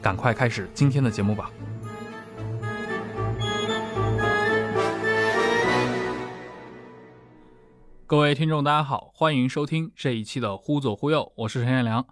赶快开始今天的节目吧。各位听众，大家好，欢迎收听这一期的《忽左忽右》，我是陈彦良。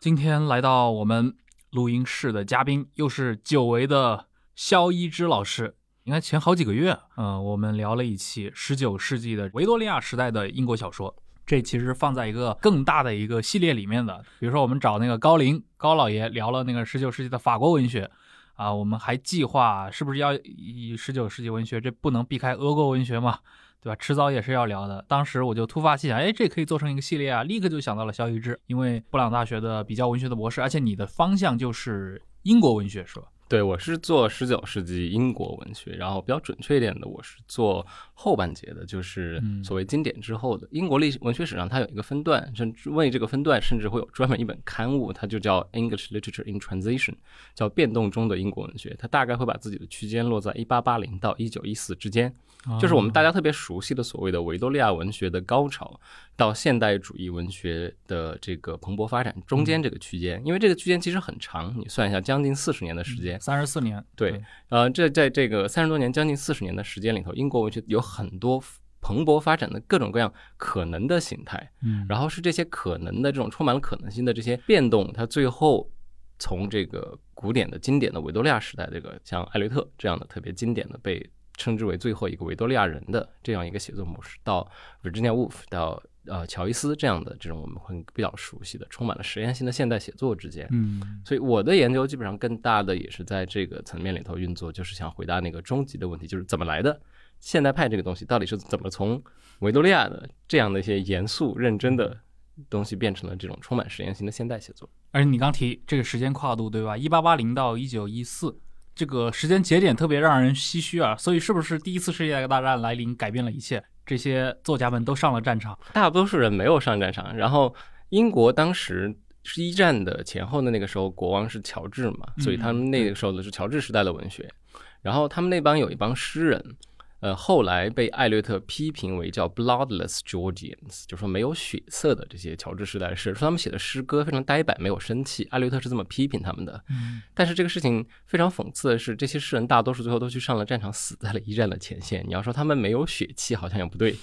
今天来到我们录音室的嘉宾又是久违的肖一之老师。应该前好几个月，嗯，我们聊了一期十九世纪的维多利亚时代的英国小说。这其实放在一个更大的一个系列里面的，比如说我们找那个高林高老爷聊了那个十九世纪的法国文学，啊，我们还计划是不是要以十九世纪文学，这不能避开俄国文学嘛？对吧？迟早也是要聊的。当时我就突发奇想，哎，这可以做成一个系列啊！立刻就想到了肖一之，因为布朗大学的比较文学的博士，而且你的方向就是英国文学，是吧？对，我是做十九世纪英国文学，然后比较准确一点的，我是做后半截的，就是所谓经典之后的英国历史文学史上，它有一个分段，甚至为这个分段甚至会有专门一本刊物，它就叫 English Literature in Transition，叫变动中的英国文学，它大概会把自己的区间落在一八八零到一九一四之间。就是我们大家特别熟悉的所谓的维多利亚文学的高潮，到现代主义文学的这个蓬勃发展中间这个区间，因为这个区间其实很长，你算一下，将近四十年的时间，三十四年。对，呃，这在这个三十多年、将近四十年的时间里头，英国文学有很多蓬勃发展的各种各样可能的形态，嗯，然后是这些可能的这种充满了可能性的这些变动，它最后从这个古典的经典的维多利亚时代，这个像艾略特这样的特别经典的被。称之为最后一个维多利亚人的这样一个写作模式，到 Virginia Woolf 到呃乔伊斯这样的这种我们会比较熟悉的、充满了实验性的现代写作之间，嗯，所以我的研究基本上更大的也是在这个层面里头运作，就是想回答那个终极的问题，就是怎么来的现代派这个东西到底是怎么从维多利亚的这样的一些严肃认真的东西变成了这种充满实验性的现代写作？而且你刚提这个时间跨度对吧？一八八零到一九一四。这个时间节点特别让人唏嘘啊，所以是不是第一次世界大战来临改变了一切？这些作家们都上了战场，大多数人没有上战场。然后英国当时是一战的前后的那个时候，国王是乔治嘛，所以他们那个时候的是乔治时代的文学。然后他们那帮有一帮诗人。呃，后来被艾略特批评为叫 bloodless Georgians，就说没有血色的这些乔治时代的诗，说他们写的诗歌非常呆板，没有生气。艾略特是这么批评他们的。但是这个事情非常讽刺的是，这些诗人大多数最后都去上了战场，死在了一战的前线。你要说他们没有血气，好像也不对。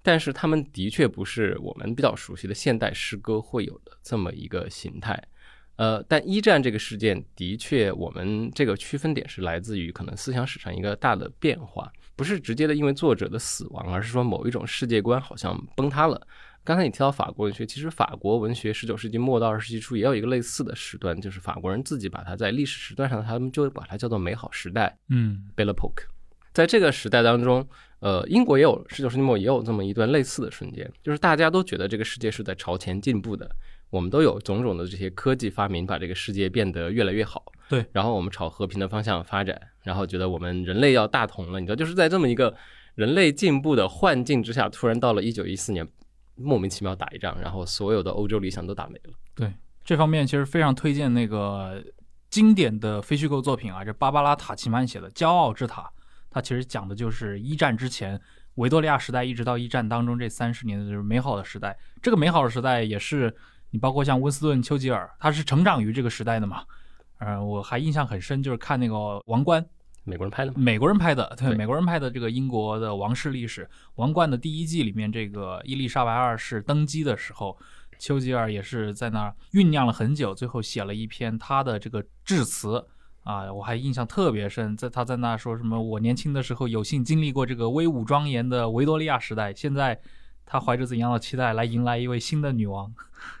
但是他们的确不是我们比较熟悉的现代诗歌会有的这么一个形态。呃，但一战这个事件的确，我们这个区分点是来自于可能思想史上一个大的变化。不是直接的因为作者的死亡，而是说某一种世界观好像崩塌了。刚才你提到法国文学，其实法国文学十九世纪末到二十世纪初也有一个类似的时段，就是法国人自己把它在历史时段上，他们就把它叫做美好时代，嗯，Belle Époque。在这个时代当中，呃，英国也有十九世纪末也有这么一段类似的瞬间，就是大家都觉得这个世界是在朝前进步的。我们都有种种的这些科技发明，把这个世界变得越来越好。对，然后我们朝和平的方向发展，然后觉得我们人类要大同了。你知道，就是在这么一个人类进步的幻境之下，突然到了一九一四年，莫名其妙打一仗，然后所有的欧洲理想都打没了。对，这方面其实非常推荐那个经典的非虚构作品啊，这芭芭拉塔奇曼写的《骄傲之塔》，它其实讲的就是一战之前维多利亚时代一直到一战当中这三十年的就是美好的时代。这个美好的时代也是。你包括像温斯顿·丘吉尔，他是成长于这个时代的嘛？呃，我还印象很深，就是看那个《王冠》，美国人拍的，美国人拍的，对，美国人拍的这个英国的王室历史，《王冠》的第一季里面，这个伊丽莎白二世登基的时候，丘吉尔也是在那儿酝酿了很久，最后写了一篇他的这个致辞。啊，我还印象特别深，在他在那说什么，我年轻的时候有幸经历过这个威武庄严的维多利亚时代，现在他怀着怎样的期待来迎来一位新的女王？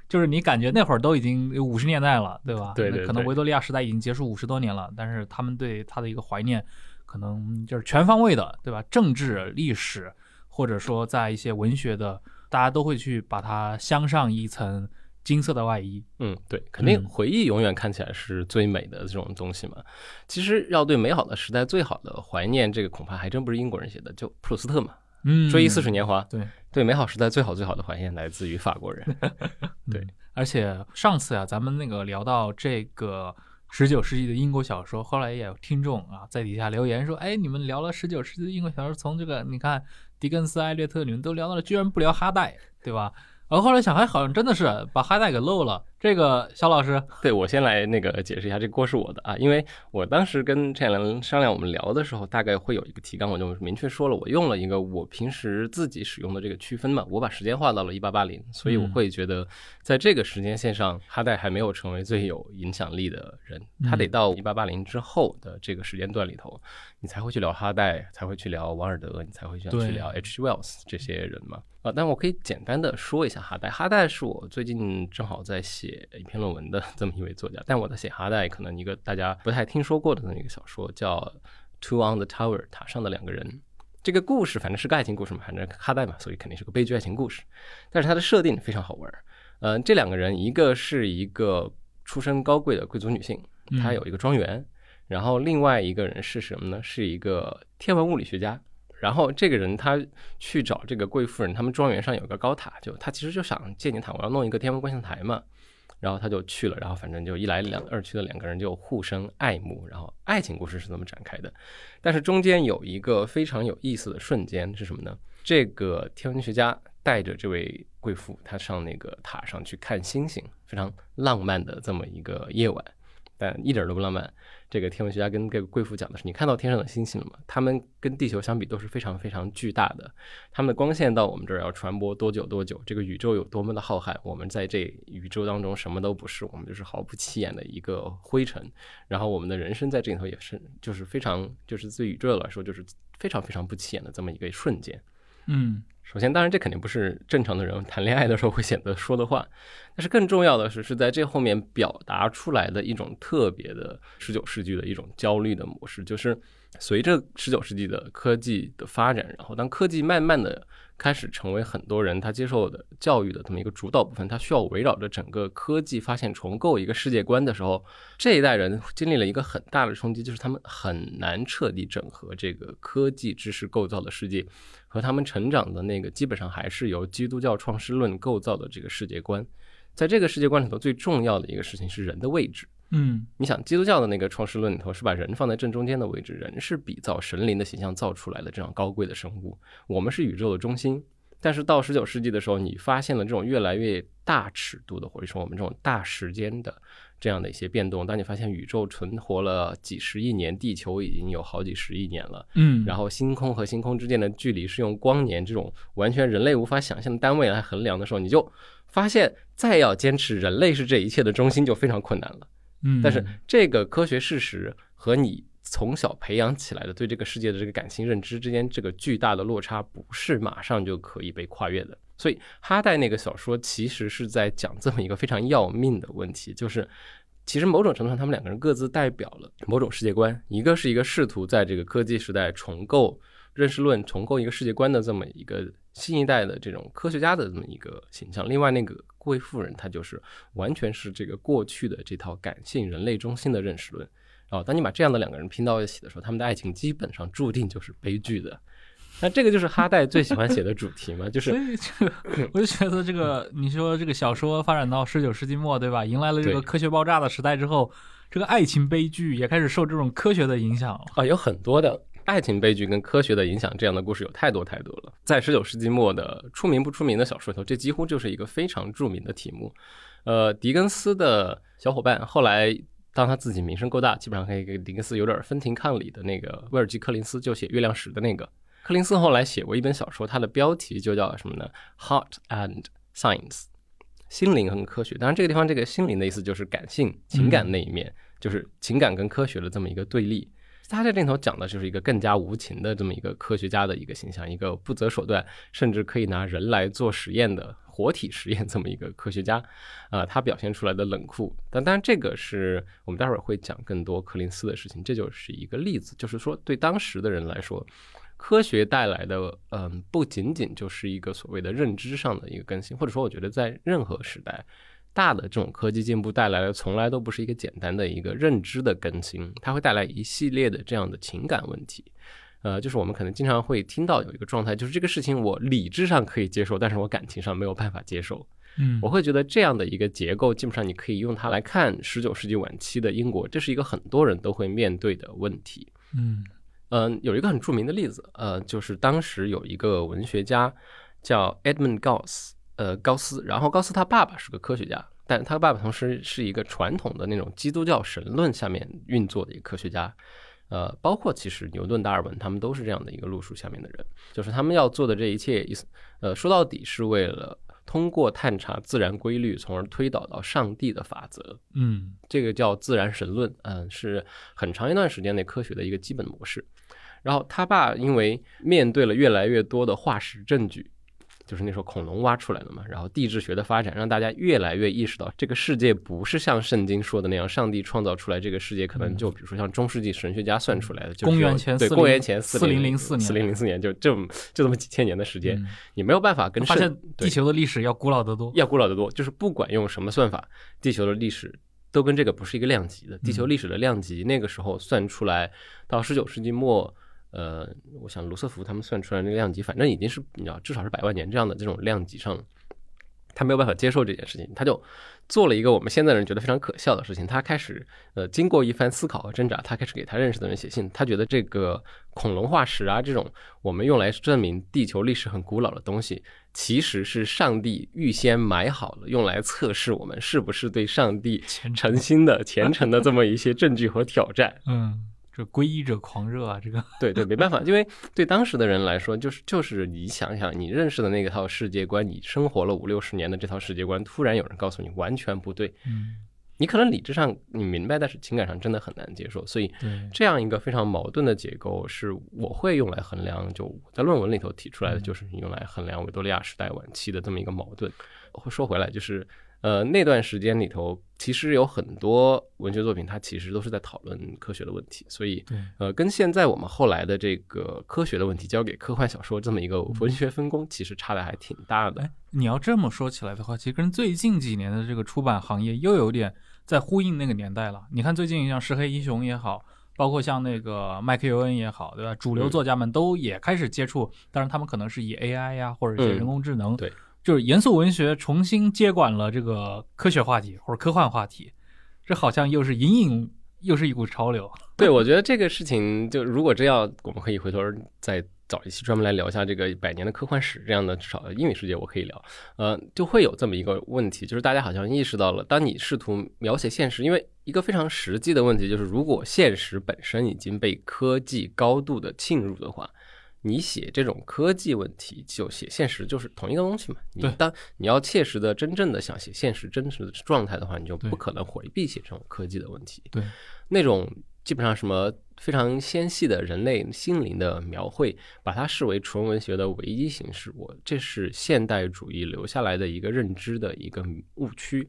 就是你感觉那会儿都已经五十年代了，对吧？对对对可能维多利亚时代已经结束五十多年了，但是他们对他的一个怀念，可能就是全方位的，对吧？政治、历史，或者说在一些文学的，大家都会去把它镶上一层金色的外衣。嗯，对，肯定嗯回忆永远看起来是最美的这种东西嘛。其实要对美好的时代最好的怀念，这个恐怕还真不是英国人写的，就普鲁斯特嘛，嗯，《追忆似水年华》对。对美好时代最好最好的怀念来自于法国人。对嗯而且上次啊，咱们那个聊到这个十九世纪的英国小说，后来也有听众啊在底下留言说，哎，你们聊了十九世纪的英国小说，从这个你看狄更斯、艾略特，你们都聊到了，居然不聊哈代，对吧？然后后来想，哎，好像真的是把哈代给漏了。这个肖老师，对我先来那个解释一下，这个锅是我的啊，因为我当时跟陈彦良商量我们聊的时候，大概会有一个提纲，我就明确说了，我用了一个我平时自己使用的这个区分嘛，我把时间划到了一八八零，所以我会觉得在这个时间线上，哈代还没有成为最有影响力的人，他得到一八八零之后的这个时间段里头，你才会去聊哈代，才会去聊王尔德，你才会去对去聊 H. Wells 这些人嘛。啊，但我可以简单的说一下哈代。哈代是我最近正好在写一篇论文的这么一位作家，但我在写哈代，可能一个大家不太听说过的那么一个小说叫《Two on the Tower》塔上的两个人。这个故事反正是个爱情故事嘛，反正哈代嘛，所以肯定是个悲剧爱情故事。但是它的设定非常好玩儿。呃，这两个人，一个是一个出身高贵的贵族女性，她有一个庄园，然后另外一个人是什么呢？是一个天文物理学家。然后这个人他去找这个贵妇人，他们庄园上有个高塔，就他其实就想借你塔，我要弄一个天文观象台嘛。然后他就去了，然后反正就一来两二去的两个人就互生爱慕，然后爱情故事是这么展开的。但是中间有一个非常有意思的瞬间是什么呢？这个天文学家带着这位贵妇，她上那个塔上去看星星，非常浪漫的这么一个夜晚，但一点都不浪漫。这个天文学家跟这个贵妇讲的是：你看到天上的星星了吗？它们跟地球相比都是非常非常巨大的，它们的光线到我们这儿要传播多久多久？这个宇宙有多么的浩瀚？我们在这宇宙当中什么都不是，我们就是毫不起眼的一个灰尘。然后我们的人生在这里头也是，就是非常，就是对宇宙来说，就是非常非常不起眼的这么一个瞬间。嗯首先，当然这肯定不是正常的人谈恋爱的时候会显得说的话，但是更重要的是，是在这后面表达出来的一种特别的十九世纪的一种焦虑的模式，就是随着十九世纪的科技的发展，然后当科技慢慢的开始成为很多人他接受的教育的这么一个主导部分，他需要围绕着整个科技发现重构一个世界观的时候，这一代人经历了一个很大的冲击，就是他们很难彻底整合这个科技知识构造的世界。和他们成长的那个基本上还是由基督教创世论构造的这个世界观，在这个世界观里头，最重要的一个事情是人的位置。嗯你想，基督教的那个创世论里头是把人放在正中间的位置，人是比造神灵的形象造出来的这样高贵的生物，我们是宇宙的中心。但是到十九世纪的时候，你发现了这种越来越大尺度的，或者说我们这种大时间的这样的一些变动。当你发现宇宙存活了几十亿年，地球已经有好几十亿年了，嗯，然后星空和星空之间的距离是用光年这种完全人类无法想象的单位来衡量的时候，你就发现再要坚持人类是这一切的中心就非常困难了。嗯，但是这个科学事实和你从小培养起来的对这个世界的这个感性认知之间，这个巨大的落差不是马上就可以被跨越的。所以哈代那个小说其实是在讲这么一个非常要命的问题，就是 其实某种程度上，他们两个人各自代表了某种世界观，一个是一个试图在这个科技时代重构认识论、重构一个世界观的这么一个新一代的这种科学家的这么一个形象。另外那个贵妇人，她就是完全是这个过去的这套感性人类中心的认识论。然后，当你把这样的两个人拼到一起的时候，他们的爱情基本上注定就是悲剧的。那这个就是哈代最喜欢写的主题嘛，就是所以这个，我就觉得这个，你说这个小说发展到十九世纪末，对吧？迎来了这个科学爆炸的时代之后，这个爱情悲剧也开始受这种科学的影响了。啊，有很多的爱情悲剧跟科学的影响，这样的故事有太多太多了。在十九世纪末的出名不出名的小说里头，这几乎就是一个非常著名的题目。呃，狄更斯的小伙伴后来当他自己名声够大，基本上可以跟狄更斯有点分庭抗礼的那个威尔基·柯林斯，就写《月亮史》的那个。柯林斯后来写过一本小说，它的标题就叫什么呢？Heart and Science，心灵和科学。当然，这个地方这个心灵的意思就是感性、情感那一面。就是情感跟科学的这么一个对立。他在这里头讲的就是一个更加无情的这么一个科学家的一个形象，一个不择手段，甚至可以拿人来做实验的活体实验这么一个科学家，啊，他表现出来的冷酷。但当然，这个是我们待会儿会讲更多柯林斯的事情，这就是一个例子，就是说对当时的人来说，科学带来的，嗯，不仅仅就是一个所谓的认知上的一个更新，或者说，我觉得在任何时代。大的这种科技进步带来的，从来都不是一个简单的一个认知的更新，它会带来一系列的这样的情感问题。呃，就是我们可能经常会听到有一个状态，就是这个事情我理智上可以接受，但是我感情上没有办法接受。嗯，我会觉得这样的一个结构，基本上你可以用它来看十九世纪晚期的英国，这是一个很多人都会面对的问题。嗯嗯，有一个很著名的例子，呃，就是当时有一个文学家叫 Edmund Goss。呃，高斯，然后高斯他爸爸是个科学家，但他爸爸同时是一个传统的那种基督教神论下面运作的一个科学家，呃，包括其实牛顿、达尔文他们都是这样的一个路数下面的人，就是他们要做的这一切，意思，呃，说到底是为了通过探查自然规律，从而推导到上帝的法则，嗯，这个叫自然神论，嗯，是很长一段时间内科学的一个基本模式。然后他爸因为面对了越来越多的化石证据。就是那时候恐龙挖出来的嘛，然后地质学的发展让大家越来越意识到，这个世界不是像圣经说的那样，上帝创造出来这个世界，可能就比如说像中世纪神学家算出来的，公元前对公元前四零零四年，四零零四年就这么就这么几千年的时间，你没有办法跟发现地球的历史要古老得多，要古老得多，就是不管用什么算法，地球的历史都跟这个不是一个量级的，地球历史的量级那个时候算出来到十九世纪末。呃，我想卢瑟福他们算出来那个量级，反正已经是你知道，至少是百万年这样的这种量级上了，他没有办法接受这件事情，他就做了一个我们现在人觉得非常可笑的事情。他开始呃，经过一番思考和挣扎，他开始给他认识的人写信。他觉得这个恐龙化石啊，这种我们用来证明地球历史很古老的东西，其实是上帝预先埋好了，用来测试我们是不是对上帝 诚心的、虔诚的这么一些证据和挑战。嗯。这皈依者狂热啊，这个 对对，没办法，因为对当时的人来说，就是就是你想想，你认识的那个套世界观，你生活了五六十年的这套世界观，突然有人告诉你完全不对，嗯，你可能理智上你明白，但是情感上真的很难接受。所以这样一个非常矛盾的结构，是我会用来衡量，就我在论文里头提出来的，就是用来衡量维多利亚时代晚期的这么一个矛盾。会说回来，就是。呃，那段时间里头，其实有很多文学作品，它其实都是在讨论科学的问题，所以，呃，跟现在我们后来的这个科学的问题交给科幻小说这么一个文学分工，其实差的还挺大的。你要这么说起来的话，其实跟最近几年的这个出版行业又有点在呼应那个年代了。你看最近像石黑英雄也好，包括像那个麦克尤恩也好，对吧？主流作家们都也开始接触，当然他们可能是以 AI 呀，或者一些人工智能，对。就是严肃文学重新接管了这个科学话题或者科幻话题，这好像又是隐隐又是一股潮流。对，我觉得这个事情就如果真要，我们可以回头再找一期专门来聊一下这个百年的科幻史这样的，至少英语世界我可以聊。呃，就会有这么一个问题，就是大家好像意识到了，当你试图描写现实，因为一个非常实际的问题就是，如果现实本身已经被科技高度的侵入的话。你写这种科技问题，就写现实，就是同一个东西嘛。你当你要切实的、真正的想写现实真实的状态的话，你就不可能回避写这种科技的问题。对，那种基本上什么非常纤细的人类心灵的描绘，把它视为纯文学的唯一形式，我这是现代主义留下来的一个认知的一个误区。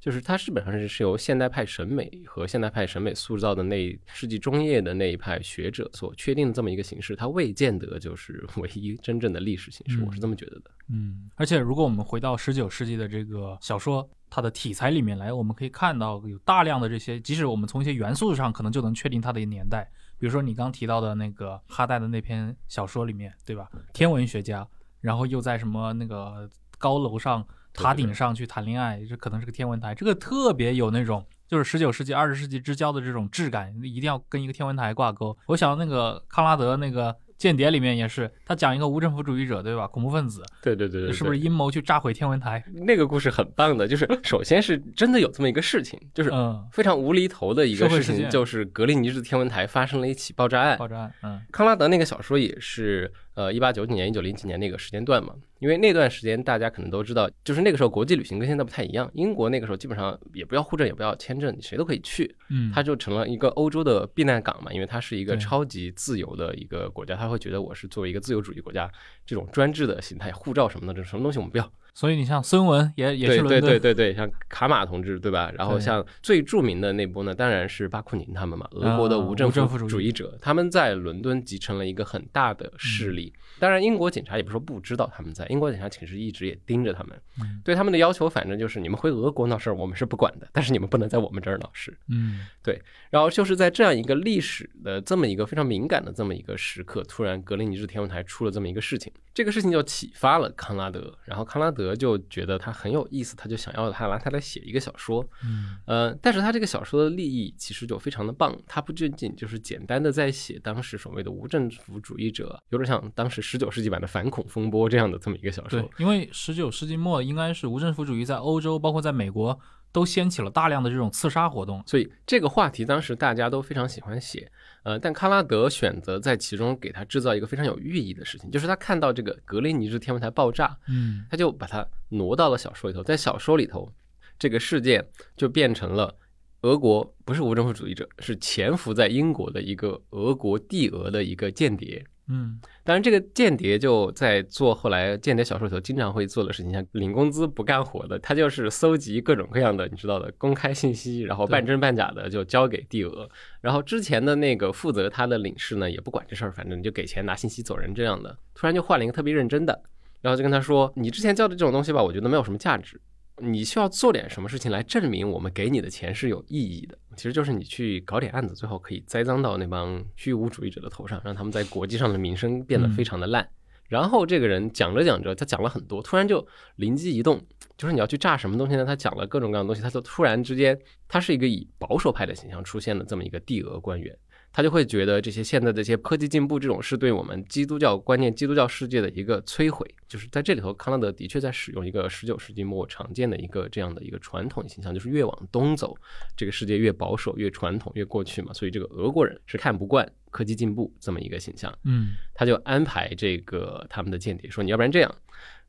就是它基本上是是由现代派审美和现代派审美塑造的那世纪中叶的那一派学者所确定的这么一个形式，它未见得就是唯一真正的历史形式，我是这么觉得的。嗯，而且如果我们回到十九世纪的这个小说，它的题材里面来，我们可以看到有大量的这些，即使我们从一些元素上可能就能确定它的一年代，比如说你刚提到的那个哈代的那篇小说里面，对吧？天文学家，然后又在什么那个高楼上。塔顶上去谈恋爱，这可能是个天文台，这个特别有那种就是十九世纪、二十世纪之交的这种质感，一定要跟一个天文台挂钩。我想那个康拉德那个。间谍里面也是，他讲一个无政府主义者，对吧？恐怖分子，对对对对，是不是阴谋去炸毁天文台？那个故事很棒的，就是首先是真的有这么一个事情，就是非常无厘头的一个事情，就是格林尼治天文台发生了一起爆炸案。爆炸案，嗯，康拉德那个小说也是，呃，一八九几年、一九零几年那个时间段嘛，因为那段时间大家可能都知道，就是那个时候国际旅行跟现在不太一样。英国那个时候基本上也不要护照，也不要签证，你谁都可以去，嗯，它就成了一个欧洲的避难港嘛，因为它是一个超级自由的一个国家，他会觉得我是作为一个自由主义国家，这种专制的形态，护照什么的，这什么东西我们不要。所以你像孙文也也对对去伦敦，对对对，像卡马同志对吧？然后像最著名的那波呢，当然是巴库宁他们嘛，俄国的啊无政府主义者，他们在伦敦集成了一个很大的势力。当然，英国警察也不是说不知道他们在，英国警察其实一直也盯着他们，嗯对他们的要求，反正就是你们回俄国闹事儿，我们是不管的，但是你们不能在我们这儿闹事。嗯对然后就是在这样一个历史的这么一个非常敏感的这么一个时刻，突然格林尼治天文台出了这么一个事情，这个事情就启发了康拉德，然后康拉德就觉得他很有意思，他就想要他拿他来写一个小说，嗯呃，但是他这个小说的立意其实就非常的棒，他不仅仅就是简单的在写当时所谓的无政府主义者，有点像当时十九世纪版的反恐风波这样的这么一个小说对，，因为十九世纪末应该是无政府主义在欧洲，包括在美国都掀起了大量的这种刺杀活动。所以这个话题当时大家都非常喜欢写，呃，但康拉德选择在其中给他制造一个非常有寓意的事情，就是他看到这个格林尼治天文台爆炸，嗯他就把它挪到了小说里头，在小说里头，这个事件就变成了俄国不是无政府主义者，是潜伏在英国的一个俄国帝俄的一个间谍。嗯当然，这个间谍就在做后来间谍小说里头经常会做的事情，像领工资不干活的，他就是搜集各种各样的你知道的公开信息，然后半真半假的就交给帝俄。然后之前的那个负责他的领事呢，也不管这事儿，反正你就给钱拿信息走人这样的。突然就换了一个特别认真的，然后就跟他说：“你之前交的这种东西吧，我觉得没有什么价值。你需要做点什么事情来证明我们给你的钱是有意义的。其实就是你去搞点案子，最后可以栽赃到那帮虚无主义者的头上，让他们在国际上的名声变得非常的烂。然后这个人讲着讲着，他讲了很多，突然就灵机一动，就是你要去炸什么东西呢？他讲了各种各样的东西，他就突然之间，他是一个以保守派的形象出现的这么一个帝俄官员。他就会觉得这些现在这些科技进步这种是对我们基督教观念、基督教世界的一个摧毁。就是在这里头，康拉德的确在使用一个十九世纪末常见的一个这样的一个传统形象，就是越往东走，这个世界越保守、越传统、越过去嘛。所以这个俄国人是看不惯科技进步这么一个形象。嗯他就安排这个他们的间谍说，你要不然这样，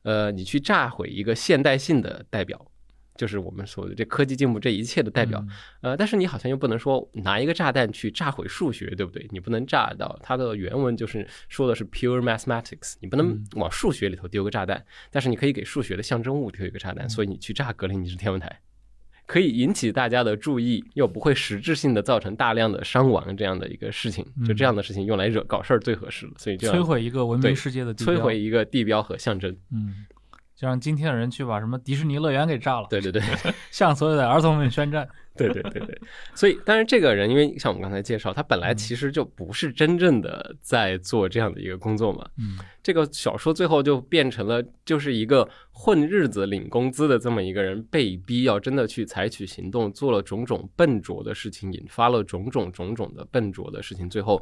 呃，你去炸毁一个现代性的代表，就是我们所谓的这科技进步这一切的代表。嗯呃，但是你好像又不能说拿一个炸弹去炸毁数学，对不对？你不能炸到它的原文就是说的是 pure mathematics，你不能嗯往数学里头丢个炸弹，但是你可以给数学的象征物丢一个炸弹，嗯所以你去炸格林尼治天文台。可以引起大家的注意，又不会实质性的造成大量的伤亡，这样的一个事情，就这样的事情用来惹搞事儿最合适了。所以就摧毁一个文明世界的摧毁，一个地标和象征。嗯，就让今天的人去把什么迪士尼乐园给炸了，对对对，向所有的儿童们宣战。对对对对，所以当然这个人，因为像我们刚才介绍，他本来其实就不是真正的在做这样的一个工作嘛。嗯这个小说最后就变成了就是一个混日子领工资的这么一个人，被逼要真的去采取行动，做了种种笨拙的事情，引发了种种种种的笨拙的事情，最后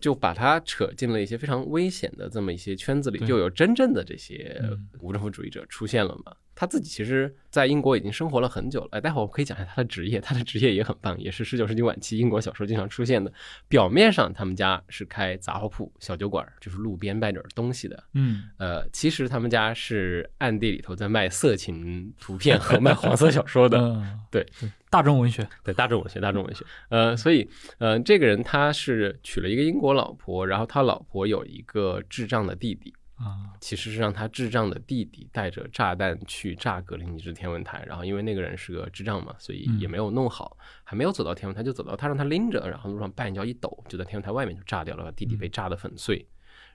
就把他扯进了一些非常危险的这么一些圈子里，就有真正的这些嗯无政府主义者出现了嘛。他自己其实，在英国已经生活了很久了。哎，待会儿我可以讲一下他的职业，他的职业也很棒，也是十九世纪晚期英国小说经常出现的。表面上他们家是开杂货铺、小酒馆，就是路边卖点东西的。嗯呃，其实他们家是暗地里头在卖色情图片和卖黄色小说的。嗯，对对，大众文学，对，大众文学，大众文学。呃，所以，呃，这个人他是娶了一个英国老婆，然后他老婆有一个智障的弟弟。啊，其实是让他智障的弟弟带着炸弹去炸格林尼治天文台，然后因为那个人是个智障嘛，所以也没有弄好，还没有走到天文台就走到他让他拎着，然后路上半脚一抖，就在天文台外面就炸掉了，把弟弟被炸得粉碎。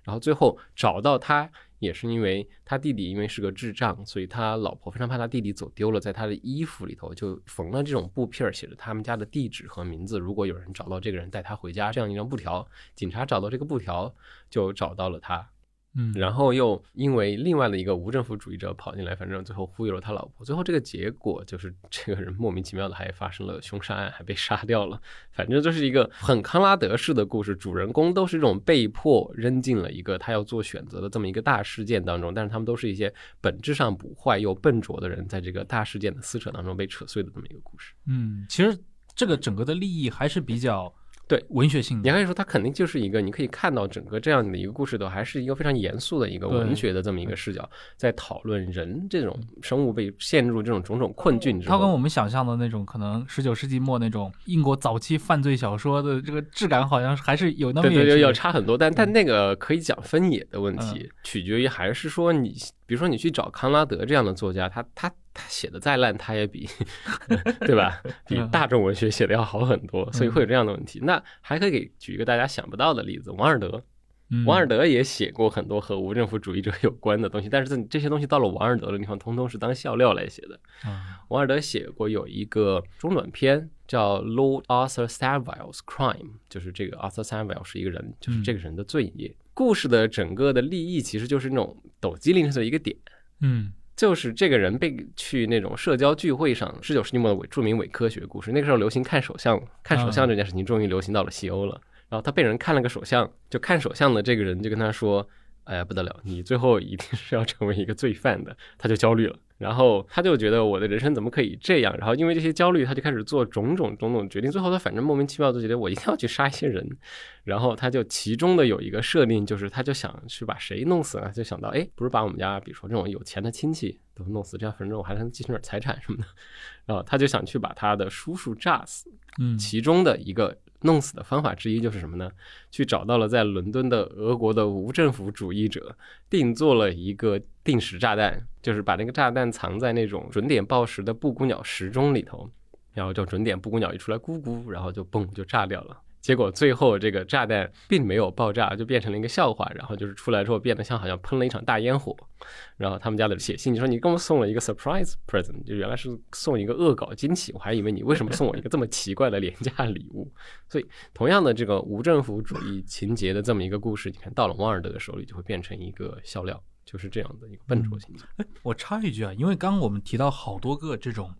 然后最后找到他，也是因为他弟弟因为是个智障，所以他老婆非常怕他弟弟走丢了，在他的衣服里头就缝了这种布片儿，写着他们家的地址和名字。如果有人找到这个人，带他回家，这样一张布条。警察找到这个布条，就找到了他。嗯，然后又因为另外的一个无政府主义者跑进来，反正最后忽悠了他老婆。最后这个结果就是 这个人莫名其妙的还发生了凶杀案，还被杀掉了。反正就是一个很康拉德式的故事，主人公都是这种被迫扔进了一个他要做选择的这么一个大事件当中，但是他们都是一些本质上不坏又笨拙的人，在这个大事件的撕扯当中被扯碎的这么一个故事。嗯，其实这个整个的利益还是比较对文学性的，你可以说它肯定就是一个，你可以看到整个这样的一个故事的，还是一个非常严肃的一个文学的这么一个视角，在讨论人这种生物被陷入这种种种困境之后，它跟我们想象的那种可能十九世纪末那种英国早期犯罪小说的这个质感，好像还是有那么对对要差很多，但但那个可以讲分野的问题，取决于还是说你，比如说你去找康拉德这样的作家，他他他写的再烂，他也比 对吧，比大众文学写的要好很多，所以会有这样的问题。那还可以给举一个大家想不到的例子，王尔德，嗯王尔德也写过很多和无政府主义者有关的东西，但是这这些东西到了王尔德的地方，通通是当笑料来写的。啊王尔德写过有一个中短篇叫《Lord Arthur Saville's Crime》，就是这个 Arthur Savile 是一个人，就是这个人的罪孽。故事的整个的立意其实就是那种抖机灵的一个点，嗯就是这个人被去那种社交聚会上，十九世纪末的伪著名伪科学故事，那个时候流行看手相，看手相这件事情终于流行到了西欧了。然后他被人看了个手相，就看手相的这个人就跟他说：“哎呀，不得了，你最后一定是要成为一个罪犯的。”他就焦虑了，然后他就觉得我的人生怎么可以这样？然后因为这些焦虑，他就开始做种种种种决定。最后他反正莫名其妙就觉得我一定要去杀一些人，然后他就其中的有一个设定就是，他就想去把谁弄死呢？就想到，哎，不是把我们家比如说这种有钱的亲戚都弄死，这样反正我还能继承点财产什么的。然后他就想去把他的叔叔炸死。嗯其中的一个弄死的方法之一就是什么呢？去找到了在伦敦的俄国的无政府主义者，定做了一个定时炸弹，就是把那个炸弹藏在那种准点报时的布谷鸟时钟里头，然后就准点布谷鸟一出来咕咕，然后就嘣就炸掉了。结果最后这个炸弹并没有爆炸，就变成了一个笑话。然后就是出来之后变得像好像喷了一场大烟火。然后他们家的写信就说：“你给我送了一个 surprise present，就原来是送一个恶搞惊喜，我还以为你为什么送我一个这么奇怪的廉价礼物。”所以同样的这个无政府主义情节的这么一个故事，你看到了王尔德的手里就会变成一个笑料，就是这样的一个笨拙情节。我插一句啊，因为刚刚我们提到好多个这种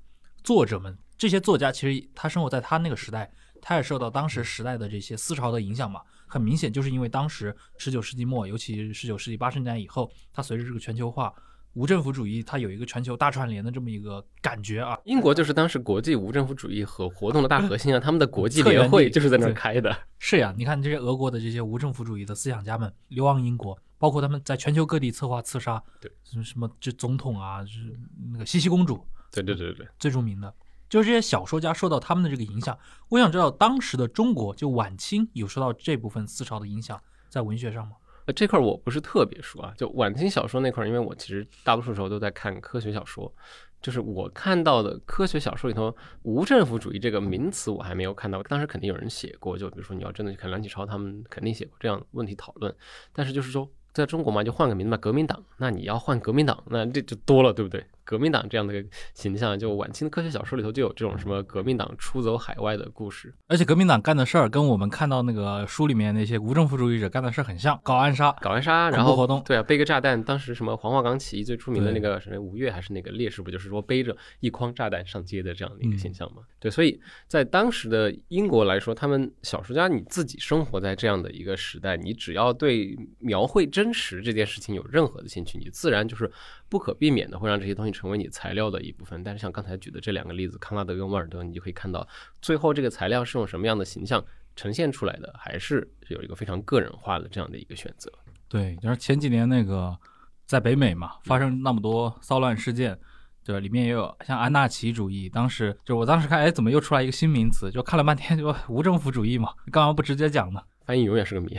作者们，这些作家其实他生活在他那个时代，他也受到当时时代的这些思潮的影响嘛。很明显，就是因为当时十九世纪末，尤其是十九世纪八十年代以后，它随着这个全球化、无政府主义，它有一个全球大串联的这么一个感觉啊。英国就是当时国际无政府主义和活动的大核心啊，他们的国际联会就是在那儿开的。是呀，你看这些俄国的这些无政府主义的思想家们流亡英国，包括他们在全球各地策划刺杀，对什么什么这总统啊，是那个茜茜公主，对对对对对。最著名的，就是这些小说家受到他们的这个影响。我想知道当时的中国，就晚清有受到这部分思潮的影响，在文学上吗？呃，这块儿我不是特别熟啊，就晚清小说那块儿，因为我其实大多数时候都在看科学小说，就是我看到的科学小说里头，无政府主义这个名词我还没有看到，当时肯定有人写过，就比如说你要真的去看梁启超，他们肯定写过这样问题讨论，但是就是说。在中国嘛，就换个名字嘛，革命党。那你要换革命党，那这就多了，对不对？革命党这样的一个形象，就晚清的科学小说里头就有这种什么革命党出走海外的故事。而且革命党干的事儿跟我们看到那个书里面那些无政府主义者干的事儿很像，搞暗杀。搞暗杀，恐然后怖活动对啊，背个炸弹。当时什么黄花岗起义最出名的那个什么吴越还是那个烈士，不就是说背着一筐炸弹上街的这样的一个嗯现象吗？对，所以在当时的英国来说，他们小说家你自己生活在这样的一个时代，你只要对描绘真实这件事情有任何的兴趣，你自然就是不可避免的会让这些东西成为你材料的一部分。但是像刚才举的这两个例子，康拉德跟沃尔德，你就可以看到最后这个材料是用什么样的形象呈现出来的，还是有一个非常个人化的这样的一个选择。对，然后前几年那个在北美嘛，发生那么多骚乱事件，对吧？里面也有像安纳奇主义，当时就我当时看，哎，怎么又出来一个新名词？就看了半天，就无政府主义嘛，干嘛不直接讲呢？翻译永远是个谜，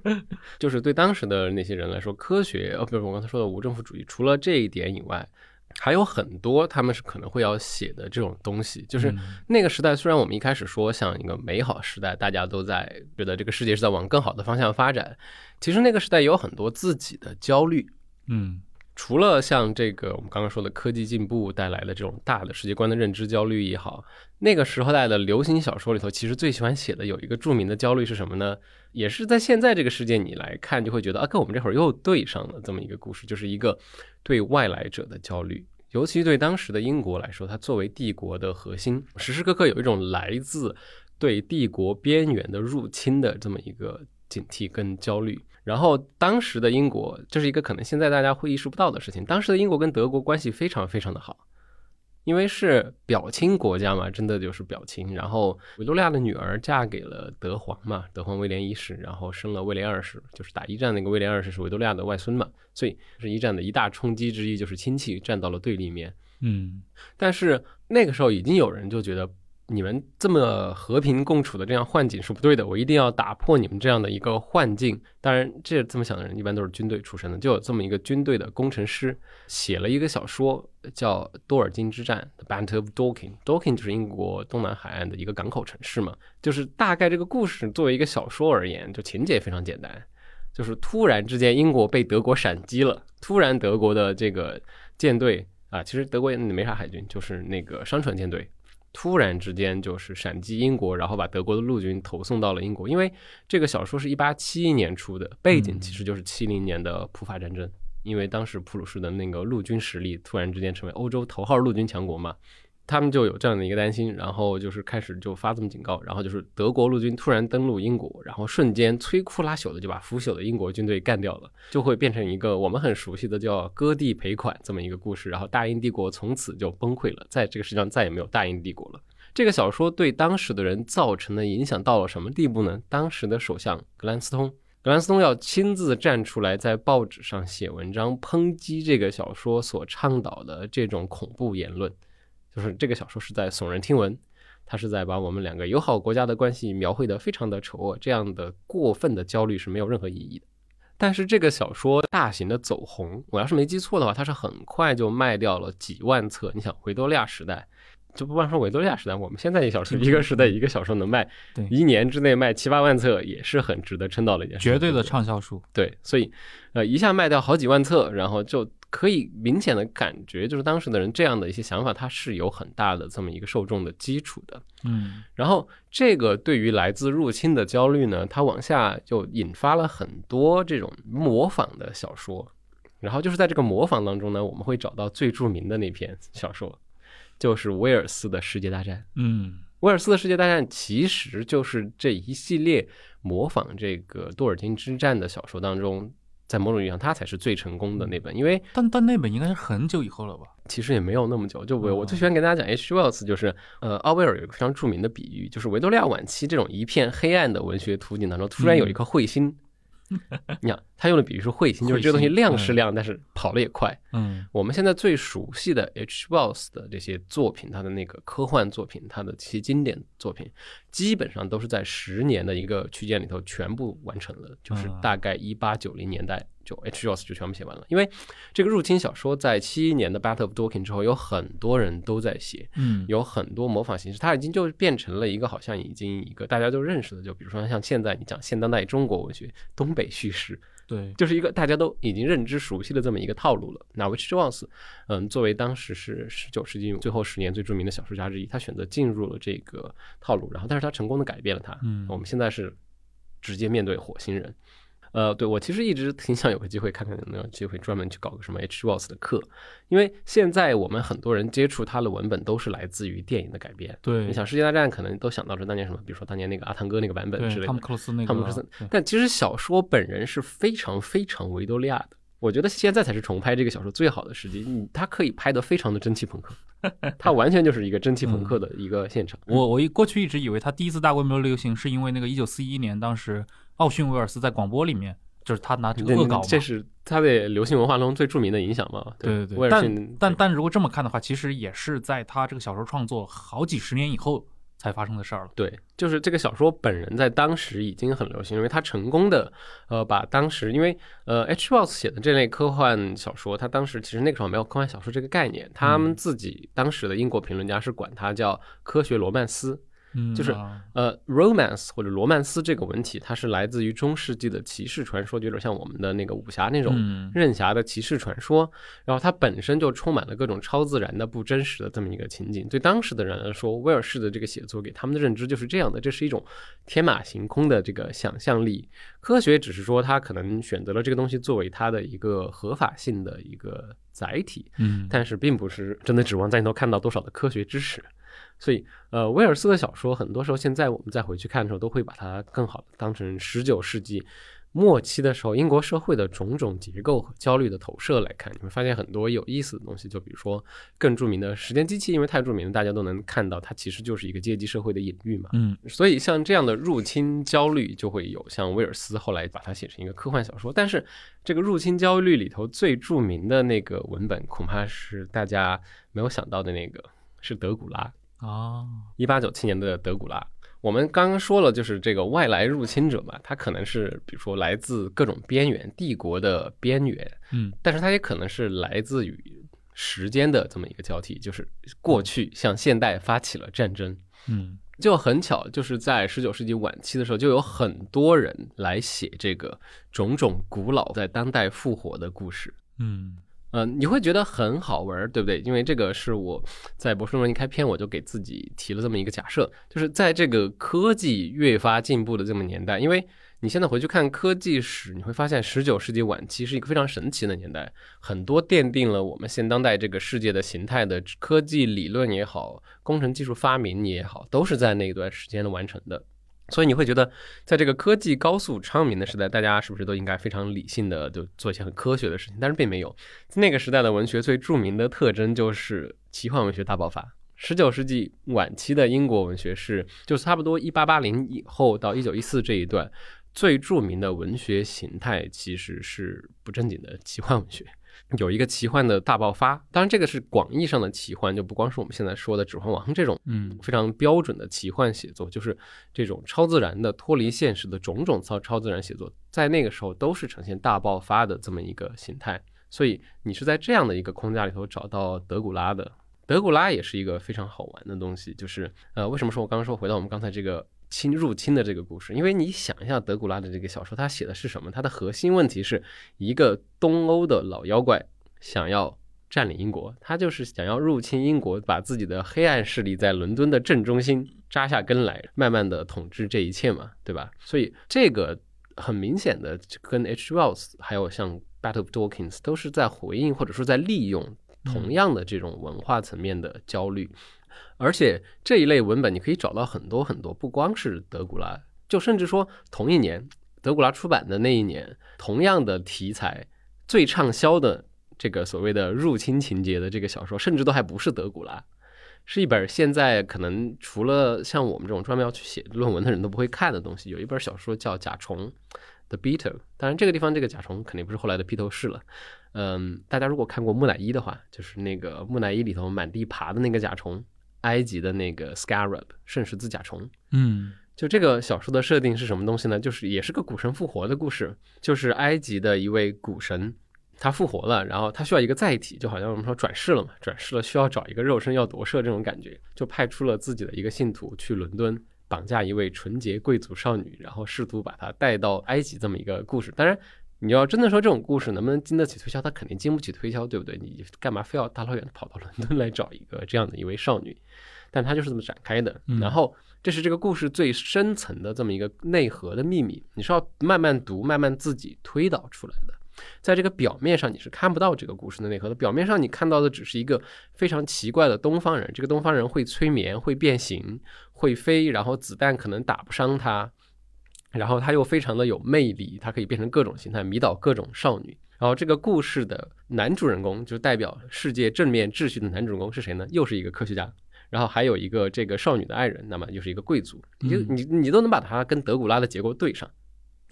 就是对当时的那些人来说，科学哦，不是我刚才说的无政府主义，除了这一点以外，还有很多他们是可能会要写的这种东西。就是嗯那个时代，虽然我们一开始说像一个美好时代，大家都在觉得这个世界是在往更好的方向发展，其实那个时代也有很多自己的焦虑。嗯除了像这个我们刚刚说的科技进步带来的这种大的世界观的认知焦虑也好，那个时候代的流行小说里头，其实最喜欢写的有一个著名的焦虑是什么呢？也是在现在这个世界你来看，就会觉得啊，跟我们这会儿又对上了这么一个故事，就是一个对外来者的焦虑。尤其对当时的英国来说，它作为帝国的核心，时时刻刻有一种来自对帝国边缘的入侵的这么一个警惕跟焦虑。然后当时的英国，这是一个可能现在大家会意识不到的事情。当时的英国跟德国关系非常非常的好，因为是表亲国家嘛，真的就是表亲。然后维多利亚的女儿嫁给了德皇嘛，德皇威廉一世，然后生了威廉二世，就是打一战那个威廉二世是维多利亚的外孙嘛，所以是一战的一大冲击之一，就是亲戚站到了对立面。嗯，但是那个时候已经有人就觉得。你们这么和平共处的这样幻境是不对的，我一定要打破你们这样的一个幻境。当然，这这么想的人一般都是军队出身的，就有这么一个军队的工程师写了一个小说，叫《多尔金之战》（The Battle of Dorking）。Dorking 就是英国东南海岸的一个港口城市嘛。就是大概这个故事作为一个小说而言，就情节非常简单，就是突然之间英国被德国闪击了，突然德国的这个舰队啊，其实德国也没啥海军，就是那个商船舰队。突然之间就是闪击英国，然后把德国的陆军投送到了英国。因为这个小说是一八七一年出的，背景其实就是七零年的普法战争。因为当时普鲁士的那个陆军实力突然之间成为欧洲头号陆军强国嘛，他们就有这样的一个担心，然后就是开始就发这么警告，然后就是德国陆军突然登陆英国，然后瞬间摧枯拉朽的就把腐朽的英国军队干掉了，就会变成一个我们很熟悉的叫割地赔款这么一个故事，然后大英帝国从此就崩溃了，在这个世界上再也没有大英帝国了。这个小说对当时的人造成的影响到了什么地步呢？当时的首相格兰斯通。格兰斯通要亲自站出来，在报纸上写文章抨击这个小说所倡导的这种恐怖言论，就是这个小说是在耸人听闻，他是在把我们两个友好国家的关系描绘得非常的丑恶，这样的过分的焦虑是没有任何意义的。但是这个小说大型的走红，我要是没记错的话，它是很快就卖掉了几万册。你想，维多利亚时代。就不光说维多利亚时代，我们现在一小说一个时代一个小说能卖，对，一年之内卖七八万册也是很值得称道的一件事，绝对的畅销书。对，所以，呃，一下卖掉好几万册，然后就可以明显的感觉，就是当时的人这样的一些想法，它是有很大的这么一个受众的基础的。嗯，然后这个对于来自入侵的焦虑呢，它往下就引发了很多这种模仿的小说，然后就是在这个模仿当中呢，我们会找到最著名的那篇小说。就是威尔斯的世界大战，嗯，威尔斯的世界大战其实就是这一系列模仿这个多尔金之战的小说当中，在某种意义上，它才是最成功的那本。因为，但但那本应该是很久以后了吧？其实也没有那么久。就我我最喜欢给大家讲 H. Wells，就是呃，奥威尔有一个非常著名的比喻，就是维多利亚晚期这种一片黑暗的文学图景当中，突然有一颗彗星。你看，他用的比喻是彗星，就是这个东西亮是亮，但是跑的也快。嗯，我们现在最熟悉的 H. Boss 的这些作品，他的那个科幻作品，他的这些经典作品，基本上都是在十年的一个区间里头全部完成了，就是大概一八九零年代。就 H. Ross 就全部写完了，因为这个入侵小说在七一年的 Battle of Dorking 之后，有很多人都在写，嗯，有很多模仿形式，它已经就变成了一个好像已经一个大家都认识的，就比如说像现在你讲现当代中国文学东北叙事，对，就是一个大家都已经认知熟悉的这么一个套路了。那 H. Ross，嗯，作为当时是十九世纪最后十年最著名的小说家之一，他选择进入了这个套路，然后但是他成功的改变了它，嗯，我们现在是直接面对火星人。呃，对我其实一直挺想有个机会看看有没有机会专门去搞个什么 H. Wells 的课，因为现在我们很多人接触它的文本都是来自于电影的改编。对，你想世界大战可能都想到是当年什么，比如说当年那个阿汤哥那个版本之类的，汤姆克鲁斯那个，汤姆克鲁斯。但其实小说本人是非常非常维多利亚的，我觉得现在才是重拍这个小说最好的时机。你它可以拍得非常的蒸汽朋克，它完全就是一个蒸汽朋克的一个现场。我我一过去一直以为它第一次大规模流行是因为那个一九四一年当时奥逊威尔斯在广播里面。就是他拿这个恶搞，这是他的流行文化中最著名的影响嘛？对对对。但但但如果这么看的话，其实也是在他这个小说创作好几十年以后才发生的事儿了。对，就是这个小说本人在当时已经很流行，因为他成功的呃把当时因为呃 H. Wells 写的这类科幻小说，他当时其实那个时候没有科幻小说这个概念，他们自己当时的英国评论家是管它叫科学罗曼斯。就是呃，romance 或者罗曼斯这个文体，它是来自于中世纪的骑士传说，就有点像我们的那个武侠那种任侠的骑士传说。然后它本身就充满了各种超自然的、不真实的这么一个情景。对当时的人来说，威尔士的这个写作给他们的认知就是这样的：这是一种天马行空的这个想象力。科学只是说他可能选择了这个东西作为他的一个合法性的一个载体，嗯，但是并不是真的指望在里头看到多少的科学知识。所以，呃，威尔斯的小说很多时候，现在我们再回去看的时候，都会把它更好的当成十九世纪末期的时候，英国社会的种种结构和焦虑的投射来看，你会发现很多有意思的东西。就比如说更著名的时间机器，因为太著名了，大家都能看到，它其实就是一个阶级社会的隐喻嘛。嗯所以像这样的入侵焦虑，就会有像威尔斯后来把它写成一个科幻小说。但是这个入侵焦虑里头最著名的那个文本，恐怕是大家没有想到的那个，是德古拉。啊，一八九七年的德古拉。我们刚刚说了，就是这个外来入侵者嘛，他可能是比如说来自各种边缘帝国的边缘，嗯但是他也可能是来自于时间的这么一个交替，就是过去向现代发起了战争。嗯就很巧，就是在十九世纪晚期的时候，就有很多人来写这个种种古老在当代复活的故事。嗯嗯，你会觉得很好玩，对不对？因为这个是我在博士论文一开篇我就给自己提了这么一个假设，就是在这个科技越发进步的这么年代，因为你现在回去看科技史，你会发现十九世纪晚期是一个非常神奇的年代，很多奠定了我们现当代这个世界的形态的科技理论也好，工程技术发明也好，都是在那一段时间的完成的。所以你会觉得，在这个科技高速昌明的时代，大家是不是都应该非常理性的就做一些很科学的事情？但是并没有。那个时代的文学最著名的特征就是奇幻文学大爆发。十九世纪晚期的英国文学是，就差不多一八八零以后到一九一四这一段，最著名的文学形态其实是不正经的奇幻文学。有一个奇幻的大爆发，当然这个是广义上的奇幻，就不光是我们现在说的《指环王》这种嗯非常标准的奇幻写作，就是这种超自然的、脱离现实的种种超超自然写作，在那个时候都是呈现大爆发的这么一个形态。所以你是在这样的一个框架里头找到德古拉的。德古拉也是一个非常好玩的东西，就是呃，为什么说我刚刚说回到我们刚才这个侵入侵的这个故事？因为你想一下德古拉的这个小说，它写的是什么？它的核心问题是一个东欧的老妖怪想要占领英国，他就是想要入侵英国，把自己的黑暗势力在伦敦的正中心扎下根来，慢慢的统治这一切嘛，对吧？所以这个很明显的跟 H. Wells 还有像 Battle of Dawkins 都是在回应或者说在利用同样的这种文化层面的焦虑，而且这一类文本你可以找到很多很多，不光是德古拉，就甚至说同一年德古拉出版的那一年，同样的题材最畅销的这个所谓的入侵情节的这个小说，甚至都还不是德古拉，是一本现在可能除了像我们这种专门要去写论文的人都不会看的东西。有一本小说叫《甲虫》The Beetle，当然这个地方这个甲虫肯定不是后来的披头士了。嗯，大家如果看过木乃伊的话，就是那个木乃伊里头满地爬的那个甲虫，埃及的那个 Scarab 圣十字甲虫。嗯就这个小说的设定是什么东西呢？就是也是个古神复活的故事，就是埃及的一位古神，他复活了，然后他需要一个载体，就好像我们说转世了嘛，转世了需要找一个肉身要夺舍这种感觉，就派出了自己的一个信徒去伦敦绑架一位纯洁贵族少女，然后试图把她带到埃及这么一个故事。当然，你要真的说这种故事能不能经得起推销，他肯定经不起推销，对不对？你干嘛非要大老远跑到伦敦来找一个这样的一位少女？但他就是这么展开的。嗯然后，这是这个故事最深层的这么一个内核的秘密，你是要慢慢读、慢慢自己推导出来的。在这个表面上，你是看不到这个故事的内核的。表面上你看到的只是一个非常奇怪的东方人，这个东方人会催眠、会变形、会飞，然后子弹可能打不伤他，然后他又非常的有魅力，他可以变成各种形态，迷倒各种少女。然后这个故事的男主人公，就代表世界正面秩序的男主人公是谁呢？又是一个科学家。然后还有一个这个少女的爱人，那么又是一个贵族，你就嗯你你都能把他跟德古拉的结构对上，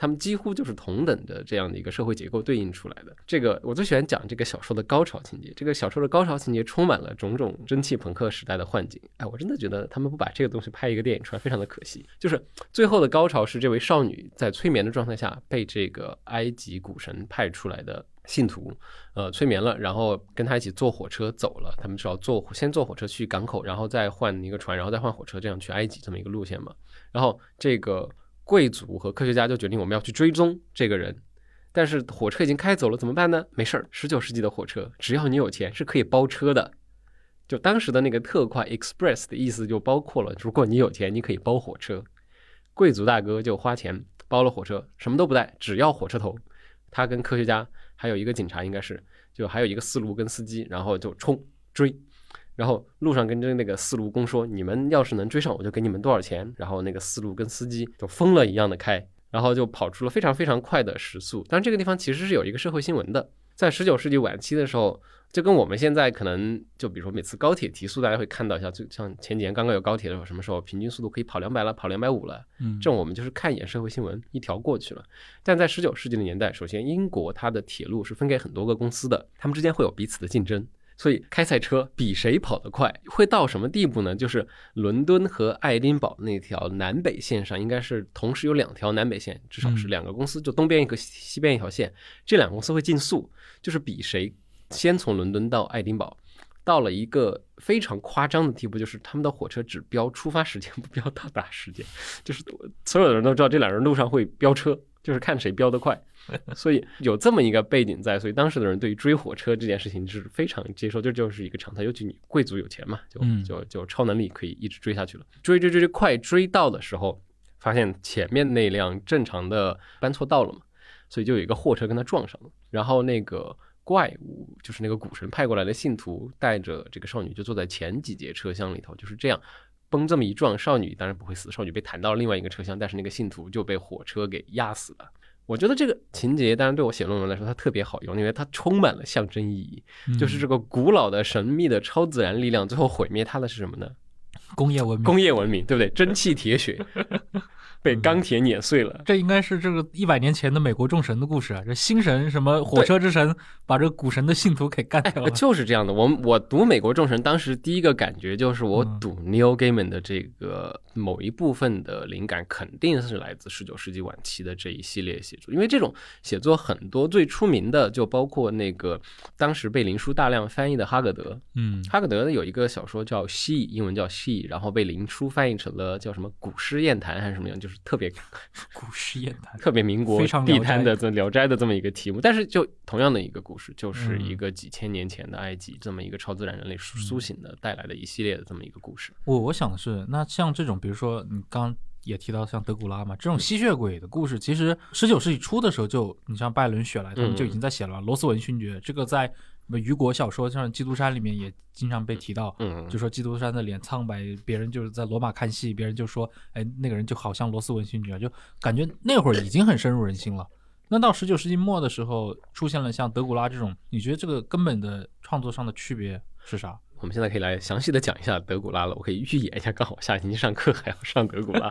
他们几乎就是同等的这样的一个社会结构对应出来的。这个我最喜欢讲这个小说的高潮情节，这个小说的高潮情节充满了种种蒸汽朋克时代的幻境。哎，我真的觉得他们不把这个东西拍一个电影出来，非常的可惜。就是最后的高潮是这位少女在催眠的状态下被这个埃及古神派出来的信徒，呃，催眠了，然后跟他一起坐火车走了。他们是要坐先坐火车去港口，然后再换一个船，然后再换火车，这样去埃及这么一个路线嘛。然后这个贵族和科学家就决定我们要去追踪这个人，但是火车已经开走了，怎么办呢？没事儿，十九世纪的火车，只要你有钱是可以包车的。就当时的那个特快 express 的意思就包括了，如果你有钱，你可以包火车。贵族大哥就花钱包了火车，什么都不带，只要火车头。他跟科学家还有一个警察，应该是就还有一个四路跟司机，然后就冲追。然后路上跟着那个四路工说：“你们要是能追上，我就给你们多少钱。”然后那个四路跟司机就疯了一样的开，然后就跑出了非常非常快的时速。但这个地方其实是有一个社会新闻的，在十九世纪晚期的时候，就跟我们现在可能就比如说每次高铁提速，大家会看到一下，就像前几年刚刚有高铁的时候，什么时候平均速度可以跑两百了，跑两百五了，嗯，这种我们就是看一眼社会新闻，一条过去了。但在十九世纪的年代，首先英国它的铁路是分给很多个公司的，他们之间会有彼此的竞争。所以开赛车比谁跑得快，会到什么地步呢？就是伦敦和爱丁堡那条南北线上，应该是同时有两条南北线，至少是两个公司，就东边一个，西边一条线。这两个公司会竞速，就是比谁先从伦敦到爱丁堡。到了一个非常夸张的地步，就是他们的火车只标出发时间，不标到达时间。就是所有的人都知道，这两人路上会飙车，就是看谁飙得快。所以有这么一个背景在，所以当时的人对于追火车这件事情是非常接受，这就是一个常态。尤其你贵族有钱嘛，就就就超能力可以一直追下去了。追追追追，快追到的时候，发现前面那辆正常的搬错道了嘛，所以就有一个货车跟他撞上了。然后那个怪物，就是那个古神派过来的信徒，带着这个少女就坐在前几节车厢里头，就是这样。崩这么一撞，少女当然不会死，少女被弹到了另外一个车厢，但是那个信徒就被火车给压死了。我觉得这个情节，当然对我写论文来说，它特别好用，因为它充满了象征意义。就是这个古老的、神秘的超自然力量，最后毁灭它的是什么呢？工业文明，工业文明，对不对？蒸汽铁血。被钢铁碾碎了，这应该是这个一百年前的美国众神的故事啊！这新神什么火车之神，把这个古神的信徒给干掉了，就是这样的。我我读美国众神，当时第一个感觉就是，我赌 Neil Gaiman 的这个某一部分的灵感，肯定是来自十九世纪晚期的这一系列写作，因为这种写作很多最出名的，就包括那个当时被林书大量翻译的哈格德，嗯，哈格德有一个小说叫《She》，英文叫《She》，然后被林书翻译成了叫什么《古诗艳谈》还是什么样，就。特别 古诗艳谈，特别民国地摊的这《聊斋》的这么一个题目，但是就同样的一个故事，就是一个几千年前的埃及这么一个超自然人类苏醒的带来的一系列的这么一个故事。我我想的是，那像这种，比如说你刚也提到像德古拉嘛，这种吸血鬼的故事，其实十九世纪初的时候就，你像拜伦、雪莱他们就已经在写了。罗斯文勋爵这个在。什么雨果小说，像《基督山》里面也经常被提到，嗯，就说基督山的脸苍白，别人就是在罗马看戏，别人就说，哎，那个人就好像罗斯文逊女啊，就感觉那会儿已经很深入人心了。那到十九世纪末的时候，出现了像德古拉这种，你觉得这个根本的创作上的区别是啥？我们现在可以来详细的讲一下德古拉了。我可以预演一下，刚好下星期上课还要上德古拉，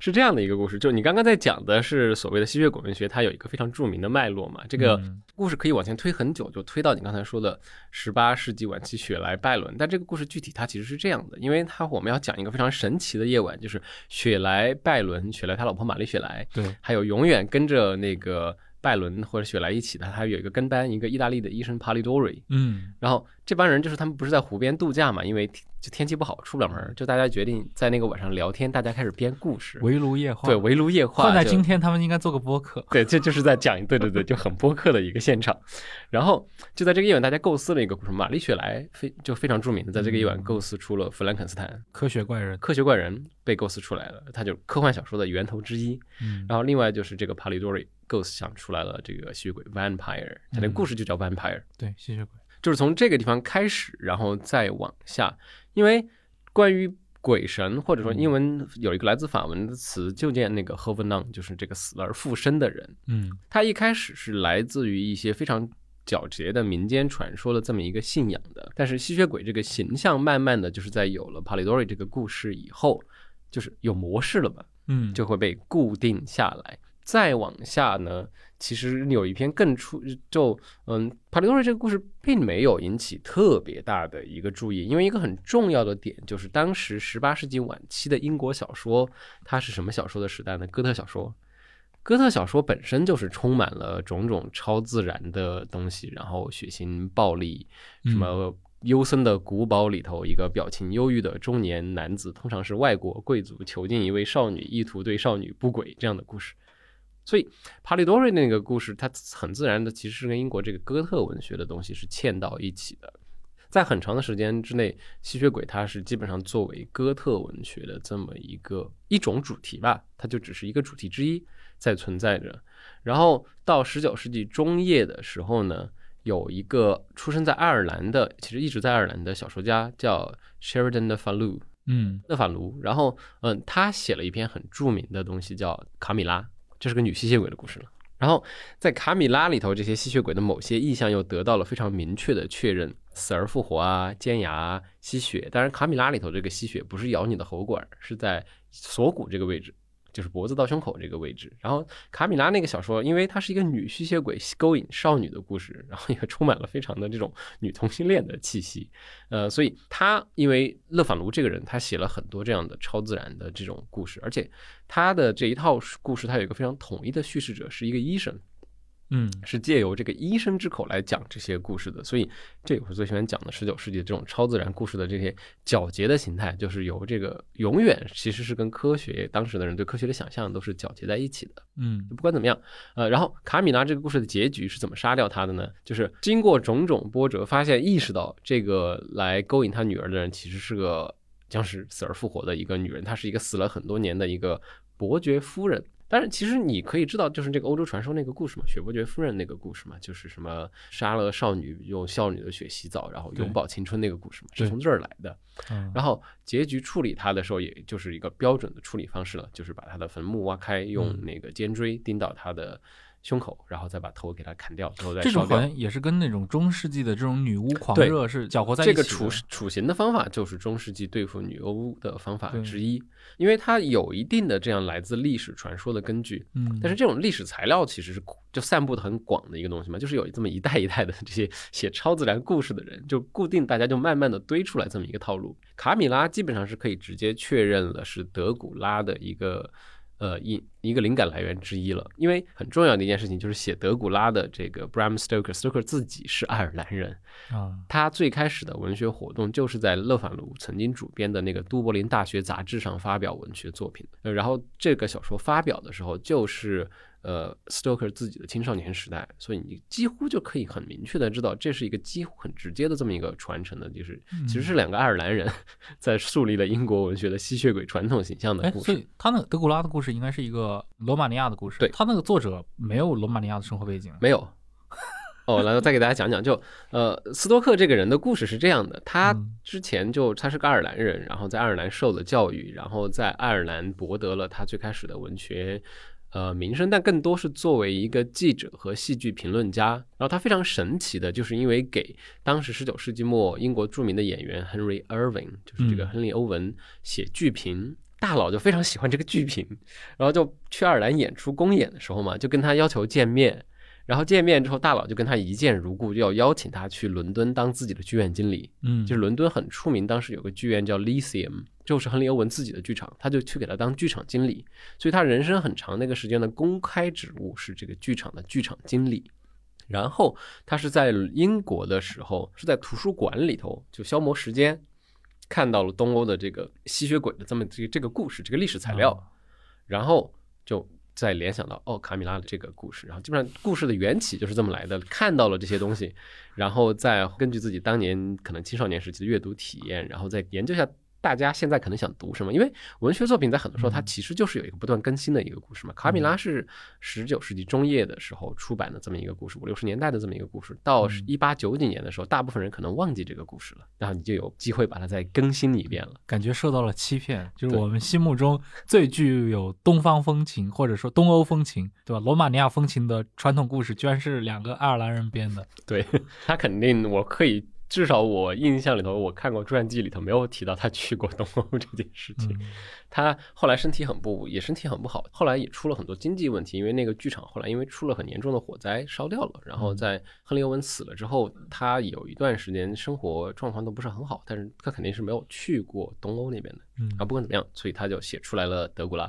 是这样的一个故事。就你刚刚在讲的是所谓的吸血鬼文学，它有一个非常著名的脉络嘛。这个故事可以往前推很久，就推到你刚才说的十八世纪晚期雪莱拜伦。但这个故事具体它其实是这样的，因为它我们要讲一个非常神奇的夜晚，就是雪莱拜伦，雪莱他老婆玛丽雪莱，对，还有永远跟着那个。拜伦或者雪莱一起的，还有一个跟班，一个意大利的医生帕利多瑞。嗯，然后这帮人就是他们不是在湖边度假嘛，因为就天气不好出不了门，就大家决定在那个晚上聊天，大家开始编故事，围炉夜话。对，围炉夜话。放在今天，他们应该做个播客。对，这就是在讲，对对对，就很播客的一个现场。然后就在这个夜晚，大家构思了一个故事，玛丽雪莱非就非常著名的，在这个夜晚构思出了弗兰肯斯坦科学怪人，科学怪人被构思出来了，它就科幻小说的源头之一。嗯，然后另外就是这个帕里多瑞。构想出来了这个吸血鬼 vampire，它那故事就叫 vampire。对，吸血鬼就是从这个地方开始，然后再往下。因为关于鬼神，或者说英文有一个来自法文的词，就叫那个 hovenon，就是这个死而复生的人。嗯，他一开始是来自于一些非常皎洁的民间传说的这么一个信仰的。但是吸血鬼这个形象，慢慢的就是在有了帕里多瑞这个故事以后，就是有模式了嘛，嗯，就会被固定下来。再往下呢，其实有一篇更出就嗯，帕里多瑞这个故事并没有引起特别大的一个注意，因为一个很重要的点就是当时十八世纪晚期的英国小说，它是什么小说的时代呢？哥特小说。哥特小说本身就是充满了种种超自然的东西，然后血腥暴力，什么幽森的古堡里头，一个表情忧郁的中年男子，通常是外国贵族囚禁一位少女，意图对少女不轨这样的故事。所以，帕利多瑞那个故事，它很自然的其实是跟英国这个哥特文学的东西是嵌到一起的。在很长的时间之内，吸血鬼它是基本上作为哥特文学的这么一个一种主题吧，它就只是一个主题之一在存在着。然后到十九世纪中叶的时候呢，有一个出生在爱尔兰的，其实一直在爱尔兰的小说家叫 Sheridan 的法鲁，嗯，勒法卢。然后，嗯，他写了一篇很著名的东西叫《卡米拉》。这是个女吸血鬼的故事了。然后在卡米拉里头，这些吸血鬼的某些意象又得到了非常明确的确认：死而复活啊，尖牙，吸血。当然，卡米拉里头这个吸血不是咬你的喉管，是在锁骨这个位置。就是脖子到胸口这个位置。然后卡米拉那个小说，因为它是一个女吸血鬼勾引少女的故事，然后也充满了非常的这种女同性恋的气息。呃，所以他因为勒法卢这个人，他写了很多这样的超自然的这种故事，而且他的这一套故事，他有一个非常统一的叙事者，是一个医生。嗯，是借由这个医生之口来讲这些故事的，所以这我最喜欢讲的十九世纪这种超自然故事的这些皎洁的形态，就是由这个永远其实是跟科学当时的人对科学的想象都是皎洁在一起的。嗯，不管怎么样，呃，然后卡米拉这个故事的结局是怎么杀掉他的呢？就是经过种种波折，发现意识到这个来勾引他女儿的人其实是个将是死而复活的一个女人，她是一个死了很多年的一个伯爵夫人。但是其实你可以知道，就是这个欧洲传说那个故事嘛，雪伯爵夫人那个故事嘛，就是什么杀了少女，用少女的血洗澡，然后永葆青春那个故事嘛，是从这儿来的。然后结局处理他的时候，也就是一个标准的处理方式了，就是把他的坟墓挖开，用那个尖锥钉到他的。胸口，然后再把头给它砍掉，之后再这种好像也是跟那种中世纪的这种女巫狂热是搅和在一起的。这个处处刑的方法就是中世纪对付女巫的方法之一，因为它有一定的这样来自历史传说的根据。嗯，但是这种历史材料其实是就散布的很广的一个东西嘛，就是有这么一代一代的这些写超自然故事的人，就固定大家就慢慢的堆出来这么一个套路。卡米拉基本上是可以直接确认了是德古拉的一个。呃，一一个灵感来源之一了，因为很重要的一件事情就是写德古拉的这个 Bram Stoker，Stoker 自己是爱尔兰人啊，他最开始的文学活动就是在勒凡卢曾经主编的那个都柏林大学杂志上发表文学作品，然后这个小说发表的时候就是。呃，Stoker 自己的青少年时代，所以你几乎就可以很明确的知道，这是一个几乎很直接的这么一个传承的，就是其实是两个爱尔兰人 在树立了英国文学的吸血鬼传统形象的故事。所以他那个德古拉的故事应该是一个罗马尼亚的故事。对，他那个作者没有罗马尼亚的生活背景。没有。哦，来再给大家讲讲，就呃，斯多克这个人的故事是这样的，他之前就他是个爱尔兰人，然后在爱尔兰受了教育，然后在爱尔兰博得了他最开始的文学。呃，名声，但更多是作为一个记者和戏剧评论家。然后他非常神奇的，就是因为给当时十九世纪末英国著名的演员 Henry Irving，就是这个亨利·欧文写剧评，大佬就非常喜欢这个剧评，然后就去爱尔兰演出公演的时候嘛，就跟他要求见面。然后见面之后，大佬就跟他一见如故，就要邀请他去伦敦当自己的剧院经理。嗯，就是伦敦很出名，当时有个剧院叫 Lyceum，就是亨利·欧文自己的剧场，他就去给他当剧场经理。所以他人生很长那个时间的公开职务是这个剧场的剧场经理。然后他是在英国的时候，是在图书馆里头就消磨时间，看到了东欧的这个吸血鬼的这么这个这个故事，这个历史材料，然后就。再联想到哦，卡米拉的这个故事，然后基本上故事的缘起就是这么来的。看到了这些东西，然后再根据自己当年可能青少年时期的阅读体验，然后再研究一下。大家现在可能想读什么？因为文学作品在很多时候它其实就是有一个不断更新的一个故事嘛。卡米拉是十九世纪中叶的时候出版的这么一个故事，五六十年代的这么一个故事，到一八九几年的时候，大部分人可能忘记这个故事了，然后你就有机会把它再更新一遍了。感觉受到了欺骗，就是我们心目中最具有东方风情或者说东欧风情，对吧？罗马尼亚风情的传统故事，居然是两个爱尔兰人编的。对他肯定，我可以。至少我印象里头，我看过传记里头没有提到他去过东欧这件事情。他后来身体很不，也身体很不好，后来也出了很多经济问题，因为那个剧场后来因为出了很严重的火灾烧掉了。然后在亨利·欧文死了之后，他有一段时间生活状况都不是很好，但是他肯定是没有去过东欧那边的。啊，不管怎么样，所以他就写出来了《德古拉》。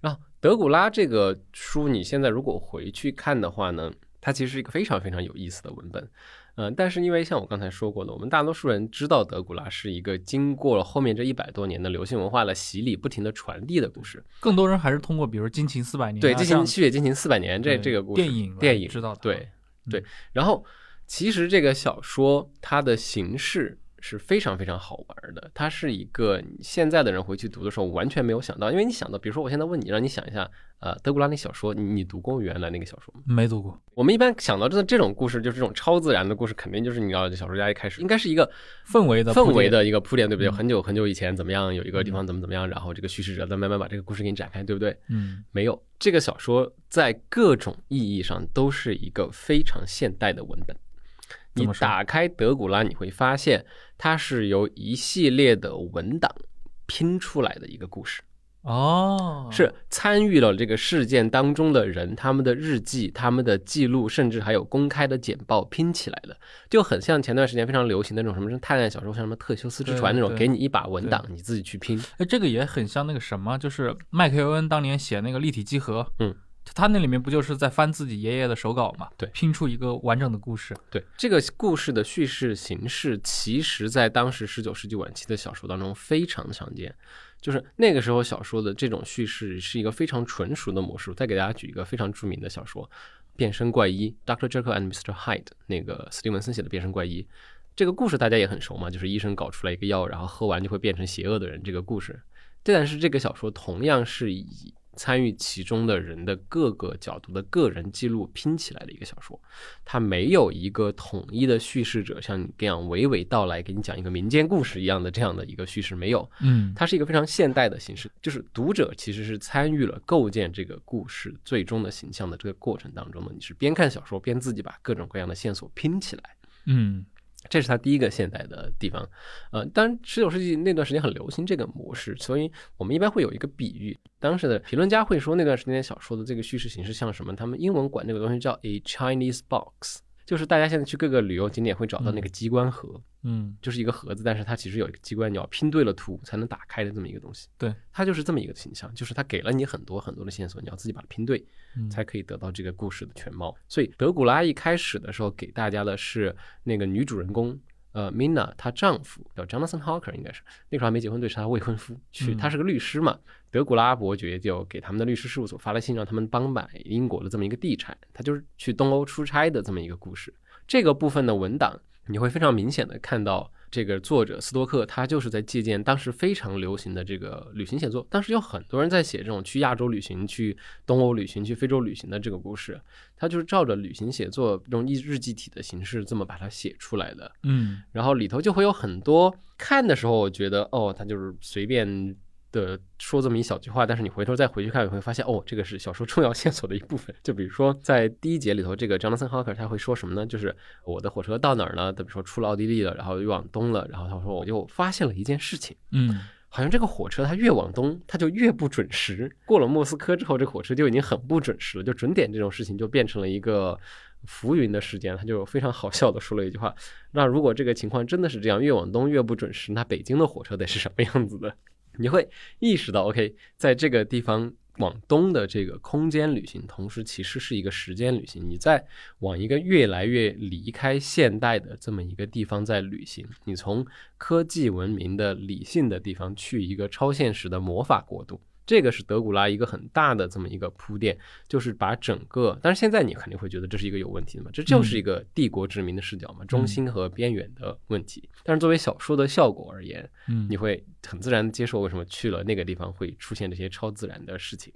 然后《德古拉》这个书，你现在如果回去看的话呢，它其实是一个非常非常有意思的文本。嗯，但是因为像我刚才说过的，我们大多数人知道德古拉是一个经过了后面这一百多年的流行文化的洗礼，不停的传递的故事。更多人还是通过比如《惊情四百年》对《惊情血惊情四百年》这这个故事电影电影知道对对。然后其实这个小说它的形式是非常非常好玩的，它是一个你现在的人回去读的时候完全没有想到，因为你想到，比如说我现在问你，让你想一下，呃，德古拉那小说，你你读过原来那个小说吗？没读过，我们一般想到这这种故事，就是这种超自然的故事，肯定就是你知道，小说家一开始应该是一个氛围的氛围的一个铺垫，对不对？嗯很久很久以前怎么样，有一个地方怎么怎么样，然后这个叙事者再慢慢把这个故事给你展开，对不对？嗯没有，这个小说在各种意义上都是一个非常现代的文本。你打开德古拉，你会发现它是由一系列的文档拼出来的一个故事，哦，是参与了这个事件当中的人，他们的日记、他们的记录，甚至还有公开的简报拼起来的，就很像前段时间非常流行的那种什么探案小说，像什么《特修斯之船》那种，给你一把文档，你自己去拼。哎，这个也很像那个什么，就是麦克尤恩当年写那个立体集合，嗯，他那里面不就是在翻自己爷爷的手稿嘛？对拼出一个完整的故事。对这个故事的叙事形式，其实在当时十九世纪晚期的小说当中非常常见。就是那个时候小说的这种叙事是一个非常纯熟的模式。再给大家举一个非常著名的小说《变身怪医》（Dr. Jekyll and Mr. Hyde），那个斯蒂文森写的《变身怪医》。这个故事大家也很熟嘛，就是医生搞出来一个药，然后喝完就会变成邪恶的人。这个故事，但是这个小说同样是以参与其中的人的各个角度的个人记录拼起来的一个小说。它没有一个统一的叙事者，像你这样娓娓道来给你讲一个民间故事一样的这样的一个叙事没有，嗯，它是一个非常现代的形式，就是读者其实是参与了构建这个故事最终的形象的这个过程当中的，你是边看小说边自己把各种各样的线索拼起来。嗯这是他第一个现代的地方，呃，当然十九世纪那段时间很流行这个模式，所以我们一般会有一个比喻，当时的评论家会说那段时间小说的这个叙事形式像什么？他们英文管这个东西叫 a Chinese box，就是大家现在去各个旅游景点会找到那个机关盒，嗯就是一个盒子，但是它其实有一个机关，你要拼对了图才能打开的这么一个东西。对，它就是这么一个形象，就是它给了你很多很多的线索，你要自己把它拼对，嗯才可以得到这个故事的全貌。所以德古拉一开始的时候给大家的是那个女主人公。呃，Mina 她丈夫叫 Jonathan Hawker，应该是那时候还没结婚，对，是她未婚夫。去，嗯他是个律师嘛。德古拉伯爵就给他们的律师事务所发了信，让他们帮买英国的这么一个地产。他就是去东欧出差的这么一个故事。这个部分的文档，你会非常明显的看到，这个作者斯多克他就是在借鉴当时非常流行的这个旅行写作。当时有很多人在写这种去亚洲旅行、去东欧旅行、去非洲旅行的这个故事，他就是照着旅行写作这种日日记体的形式这么把它写出来的。嗯然后里头就会有很多看的时候，我觉得哦，他就是随便的说这么一小句话，但是你回头再回去看，你会发现哦，这个是小说重要线索的一部分。就比如说在第一节里头，这个 Jonathan Harker 他会说什么呢？就是我的火车到哪儿了？比如说出了奥地利了，然后又往东了，然后他说我就发现了一件事情。嗯好像这个火车它越往东，它就越不准时。过了莫斯科之后，这个火车就已经很不准时了，就准点这种事情就变成了一个浮云的时间。他就非常好笑的说了一句话：那如果这个情况真的是这样，越往东越不准时，那北京的火车得是什么样子的？你会意识到，OK，在这个地方往东的这个空间旅行，同时其实是一个时间旅行。你在往一个越来越离开现代的这么一个地方在旅行，你从科技文明的理性的地方去一个超现实的魔法国度。这个是德古拉一个很大的这么一个铺垫，就是把整个，但是现在你肯定会觉得这是一个有问题的嘛，这就是一个帝国殖民的视角嘛，中心和边缘的问题。但是作为小说的效果而言，嗯你会很自然的接受为什么去了那个地方会出现这些超自然的事情。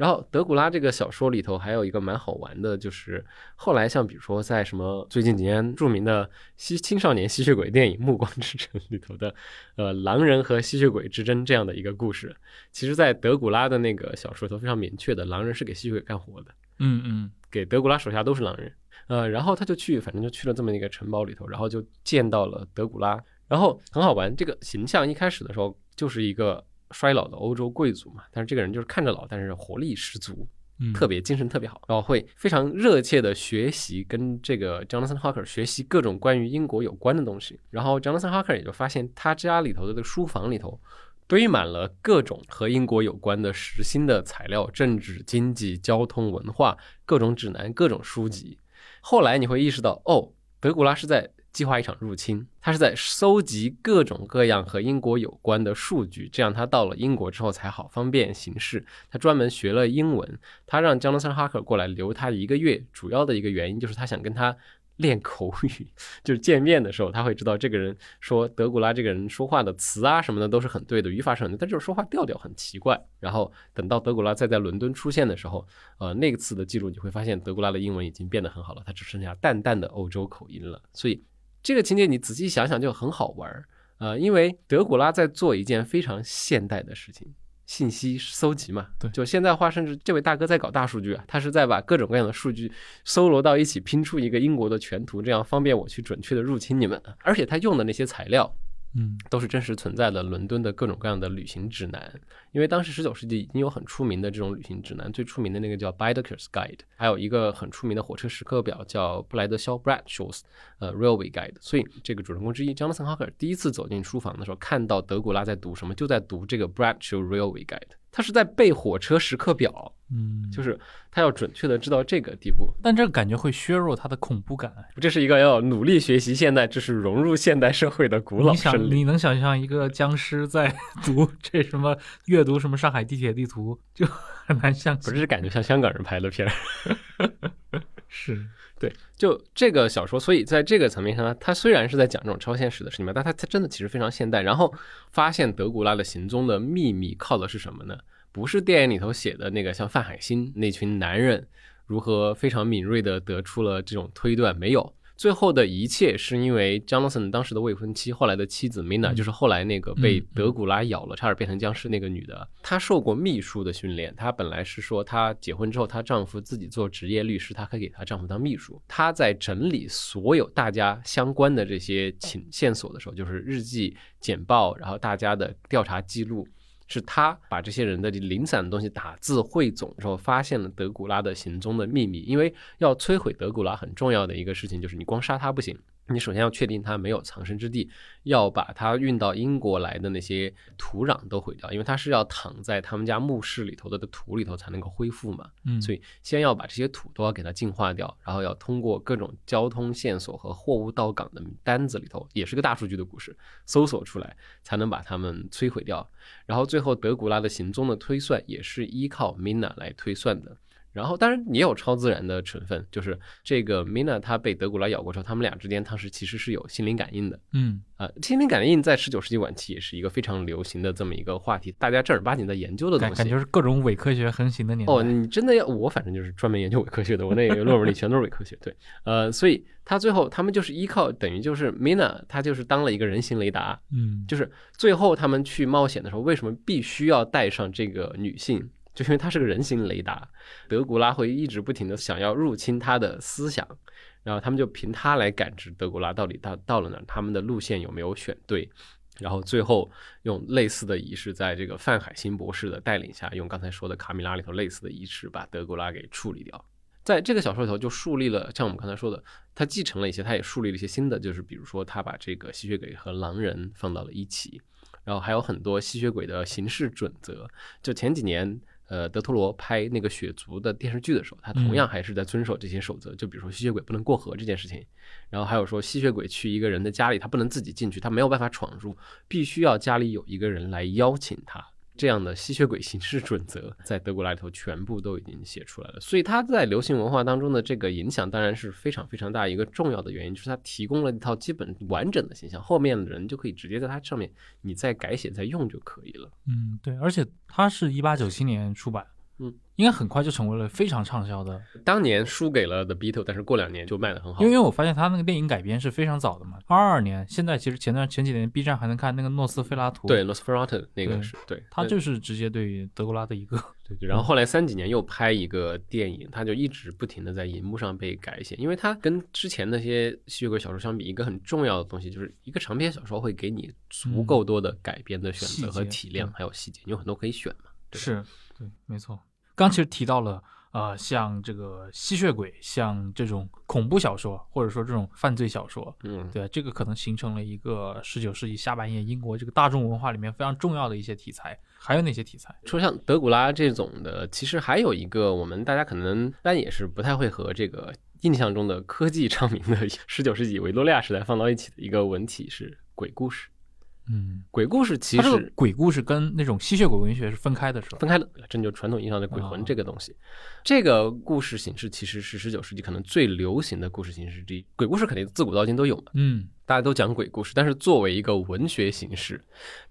然后德古拉这个小说里头还有一个蛮好玩的，就是后来像比如说在什么最近几年著名的吸青少年吸血鬼电影《暮光之城》里头的，呃，狼人和吸血鬼之争这样的一个故事，其实在德古拉的那个小说里头非常明确的，狼人是给吸血鬼干活的。嗯嗯给德古拉手下都是狼人，呃，然后他就去，反正就去了这么一个城堡里头，然后就见到了德古拉，然后很好玩，这个形象一开始的时候就是一个衰老的欧洲贵族嘛，但是这个人就是看着老，但是活力十足，嗯，特别精神特别好，然后会非常热切的学习跟这个 Jonathan Harker 学习各种关于英国有关的东西，然后 Jonathan Harker 也就发现他家里头的这个书房里头。堆满了各种和英国有关的实心的材料，政治、经济、交通、文化，各种指南、各种书籍。后来你会意识到，哦，德古拉是在计划一场入侵，他是在搜集各种各样和英国有关的数据，这样他到了英国之后才好方便行事。他专门学了英文，他让 Jonathan Harker 过来留他一个月，主要的一个原因就是他想跟他练口语，就是见面的时候他会知道这个人说德古拉这个人说话的词啊什么的都是很对的，语法是很对，但就是说话调调很奇怪。然后等到德古拉再在伦敦出现的时候，呃，那次的记录你会发现德古拉的英文已经变得很好了，他只剩下淡淡的欧洲口音了。所以这个情节你仔细想想就很好玩儿。呃，因为德古拉在做一件非常现代的事情，信息搜集嘛。对就现代化，甚至这位大哥在搞大数据啊，他是在把各种各样的数据搜罗到一起，拼出一个英国的全图，这样方便我去准确的入侵你们。而且他用的那些材料嗯。都是真实存在的伦敦的各种各样的旅行指南，因为当时十九世纪已经有很出名的这种旅行指南，最出名的那个叫 Bideker's Guide，还有一个很出名的火车时刻表叫布莱德肖 Bradshaw's 呃 Railway Guide。所以这个主人公之一 Jonathan Harker 第一次走进书房的时候，看到德古拉在读什么，就在读这个 Bradshaw Railway Guide，他是在背火车时刻表，嗯，就是他要准确的知道这个地步。但这个感觉会削弱他的恐怖感。这是一个要努力学习现代知识、融入现代社会的古老你想，你能想象一个僵尸在 读这什么阅读什么上海地铁地图，就很难相信。不是感觉像香港人拍的片儿。是，对，就这个小说，所以在这个层面上呢，它虽然是在讲这种超现实的事情嘛，但它它真的其实非常现代。然后发现德古拉的行踪的秘密靠的是什么呢？不是电影里头写的那个像范海辛那群男人如何非常敏锐的得出了这种推断，没有。最后的一切是因为 Jonathan 当时的未婚妻，后来的妻子 Mina，、嗯就是后来那个被德古拉咬了，差点变成僵尸那个女的，她受过秘书的训练。她本来是说，她结婚之后，她丈夫自己做职业律师，她可以给她丈夫当秘书。她在整理所有大家相关的这些情线索的时候，就是日记、简报，然后大家的调查记录。是他把这些人的零散的东西打字汇总之后，发现了德古拉的行踪的秘密。因为要摧毁德古拉，很重要的一个事情就是你光杀他不行，你首先要确定它没有藏身之地，要把它运到英国来的那些土壤都毁掉，因为它是要躺在他们家墓室里头的土里头才能够恢复嘛。嗯，所以先要把这些土都要给它净化掉，然后要通过各种交通线索和货物到港的单子里头，也是个大数据的故事，搜索出来才能把它们摧毁掉。然后最后德古拉的行踪的推算也是依靠 Mina 来推算的。然后当然也有超自然的成分，就是这个 Mina 她被德古拉咬过之后，他们俩之间当时其实是有心灵感应的。嗯啊，心灵感应在十九世纪晚期也是一个非常流行的这么一个话题，大家正儿八经在研究的东西。感感觉是各种伪科学横行的年代。哦，你真的要我反正就是专门研究伪科学的，我那个论文里全都是伪科学。对，呃，所以他最后他们就是依靠，等于就是 Mina，他就是当了一个人形雷达，嗯，就是最后他们去冒险的时候，为什么必须要带上这个女性？就因为她是个人形雷达，德古拉会一直不停的想要入侵他的思想，然后他们就凭他来感知德古拉到底到到了哪儿，他们的路线有没有选对。然后最后用类似的仪式，在这个范海辛博士的带领下，用刚才说的卡米拉里头类似的仪式，把德古拉给处理掉。在这个小说里头，就树立了像我们刚才说的，他继承了一些，他也树立了一些新的，就是比如说他把这个吸血鬼和狼人放到了一起，然后还有很多吸血鬼的行事准则。就前几年，呃，德托罗拍那个《血族》的电视剧的时候，他同样还是在遵守这些守则。就比如说吸血鬼不能过河这件事情，然后还有说吸血鬼去一个人的家里，他不能自己进去，他没有办法闯入，必须要家里有一个人来邀请他。这样的吸血鬼行事准则在德古拉里头全部都已经写出来了，所以他在流行文化当中的这个影响当然是非常非常大一个重要的原因，就是他提供了一套基本完整的形象，后面的人就可以直接在它上面你再改写再用就可以了。嗯，对，而且它是一八九七年出版，嗯，应该很快就成为了非常畅销的。当年输给了 The Beatles，但是过两年就卖得很好。因为因为我发现他那个电影改编是非常早的嘛，二二年，现在其实前段前几年 B 站还能看那个诺斯菲拉图，对 Nosferatu 那个是对，他就是直接对于德古拉的一个，对对，然后后来三几年又拍一个电影，他就一直不停的在荧幕上被改写，因为他跟之前那些吸血鬼小说相比，一个很重要的东西就是一个长篇小说会给你足够多的改编的选择和体量，还有细节，你有很多可以选嘛。是对，没错。刚其实提到了，呃，像这个吸血鬼，像这种恐怖小说，或者说这种犯罪小说，嗯，对，这个可能形成了一个十九世纪下半叶英国这个大众文化里面非常重要的一些题材。还有哪些题材？说像德古拉这种的，其实还有一个我们大家可能但也是不太会和这个印象中的科技 昌明的十九世纪维多利亚时代放到一起的一个文体是鬼故事。嗯，鬼故事其实鬼故事跟那种吸血鬼文学是分开的，是吧？分开的，这就传统意义上的鬼魂哦这个东西。这个故事形式其实是十九世纪可能最流行的故事形式之一。鬼故事肯定自古到今都有嘛，嗯大家都讲鬼故事，但是作为一个文学形式，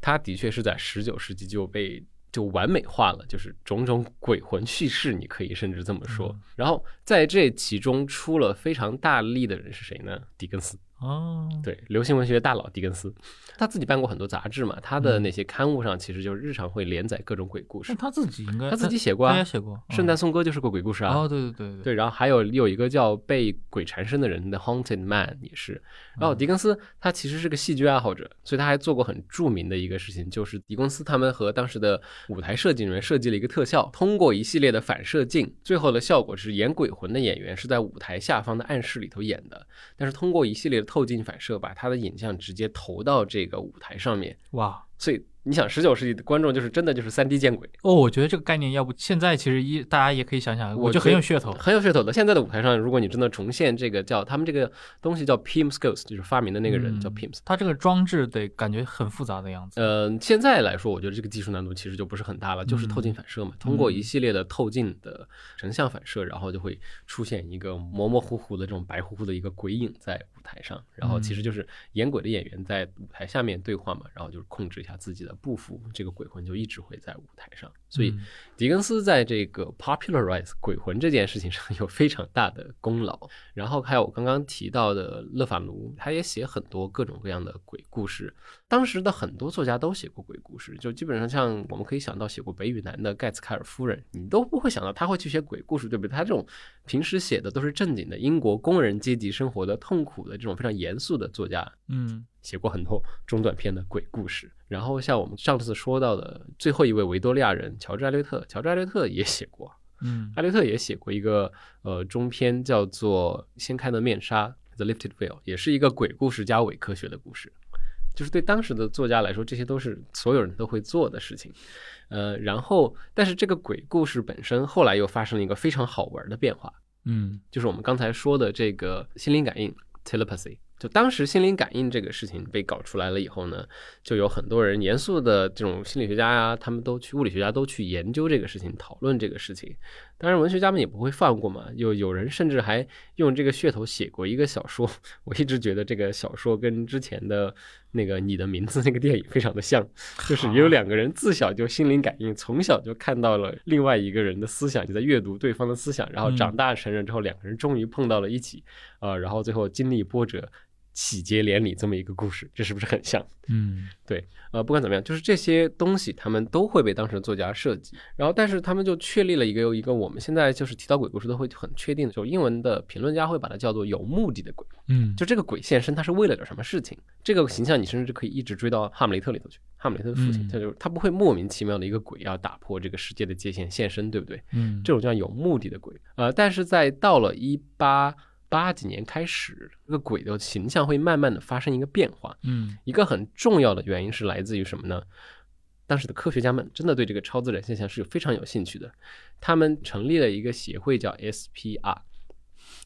它的确是在十九世纪就被就完美化了，就是种种鬼魂叙事，你可以甚至这么说。嗯然后在这其中出了非常大力的人是谁呢？狄更斯。哦，对，流行文学大佬狄更斯，他自己办过很多杂志嘛，他的那些刊物上其实就是日常会连载各种鬼故事那。他自己应该他自己写过啊他也写过圣诞颂歌就是个鬼故事啊。哦，对对对对，对，然后还有有一个叫被鬼缠身的人的 Haunted Man 也是。然后狄更斯他其实是个戏剧爱好者，所以他还做过很著名的一个事情，就是狄更斯他们和当时的舞台设计人员设计了一个特效，通过一系列的反射镜，最后的效果是演鬼魂的演员是在舞台下方的暗室里头演的，但是通过一系列的透镜反射，把他的影像直接投到这个舞台上面。哇。所以你想，十九世纪的观众就是真的就是三 D 见鬼，哦，我觉得这个概念要不现在其实一大家也可以想想，我我觉得很有噱头。很有噱头的。现在的舞台上，如果你真的重现这个叫他们这个东西叫 Pim's Ghost，就是发明的那个人、嗯叫 Pim's。它这个装置得感觉很复杂的样子。呃，现在来说，我觉得这个技术难度其实就不是很大了，就是透镜反射嘛，通过一系列的透镜的成像反射，然后就会出现一个模模糊糊的这种白乎乎的一个鬼影在舞台上，然后其实就是演鬼的演员在舞台下面对话嘛，然后就是控制一下自己的步幅，这个鬼魂就一直会在舞台上，所以嗯狄更斯在这个 popularize 鬼魂这件事情上 有非常大的功劳。然后还有我刚刚提到的勒法奴，他也写很多各种各样的鬼故事。当时的很多作家都写过鬼故事，就基本上像我们可以想到写过《北与南》的盖茨凯尔夫人，你都不会想到他会去写鬼故事，对不对？他这种平时写的都是正经的英国工人阶级生活的痛苦的这种非常严肃的作家，嗯写过很多中短篇的鬼故事。然后像我们上次说到的最后一位维多利亚人乔治艾略特，乔治艾略特也写过，嗯艾略特也写过一个呃中篇叫做《掀开的面纱》（The Lifted Veil），也是一个鬼故事加伪科学的故事。就是对当时的作家来说，这些都是所有人都会做的事情。呃，然后，但是这个鬼故事本身后来又发生了一个非常好玩的变化，嗯就是我们刚才说的这个心灵感应 （telepathy）。就当时心灵感应这个事情被搞出来了以后呢，就有很多人严肃的这种心理学家呀、他们都去物理学家都去研究这个事情，讨论这个事情。当然，文学家们也不会放过嘛，有有人甚至还用这个噱头写过一个小说。我一直觉得这个小说跟之前的那个《你的名字》那个电影非常的像，就是有两个人自小就心灵感应，从小就看到了另外一个人的思想，就在阅读对方的思想，然后长大成人之后，两个人终于碰到了一起，呃，然后最后经历波折。喜结连理这么一个故事，这是不是很像？嗯对呃，不管怎么样，就是这些东西他们都会被当时的作家设计，然后但是他们就确立了一个一个我们现在就是提到鬼故事都会很确定的，就英文的评论家会把它叫做有目的的鬼，嗯就这个鬼现身，他是为了点什么事情？这个形象你甚至可以一直追到哈姆雷特里头去，哈姆雷特的父亲，嗯他就他不会莫名其妙的一个鬼要打破这个世界的界限现身，对不对？嗯这种叫有目的的鬼。呃，但是在到了一八八几年开始，这个鬼的形象会慢慢的发生一个变化。嗯一个很重要的原因是来自于什么呢？当时的科学家们真的对这个超自然现象是非常有兴趣的，他们成立了一个协会叫 SPR。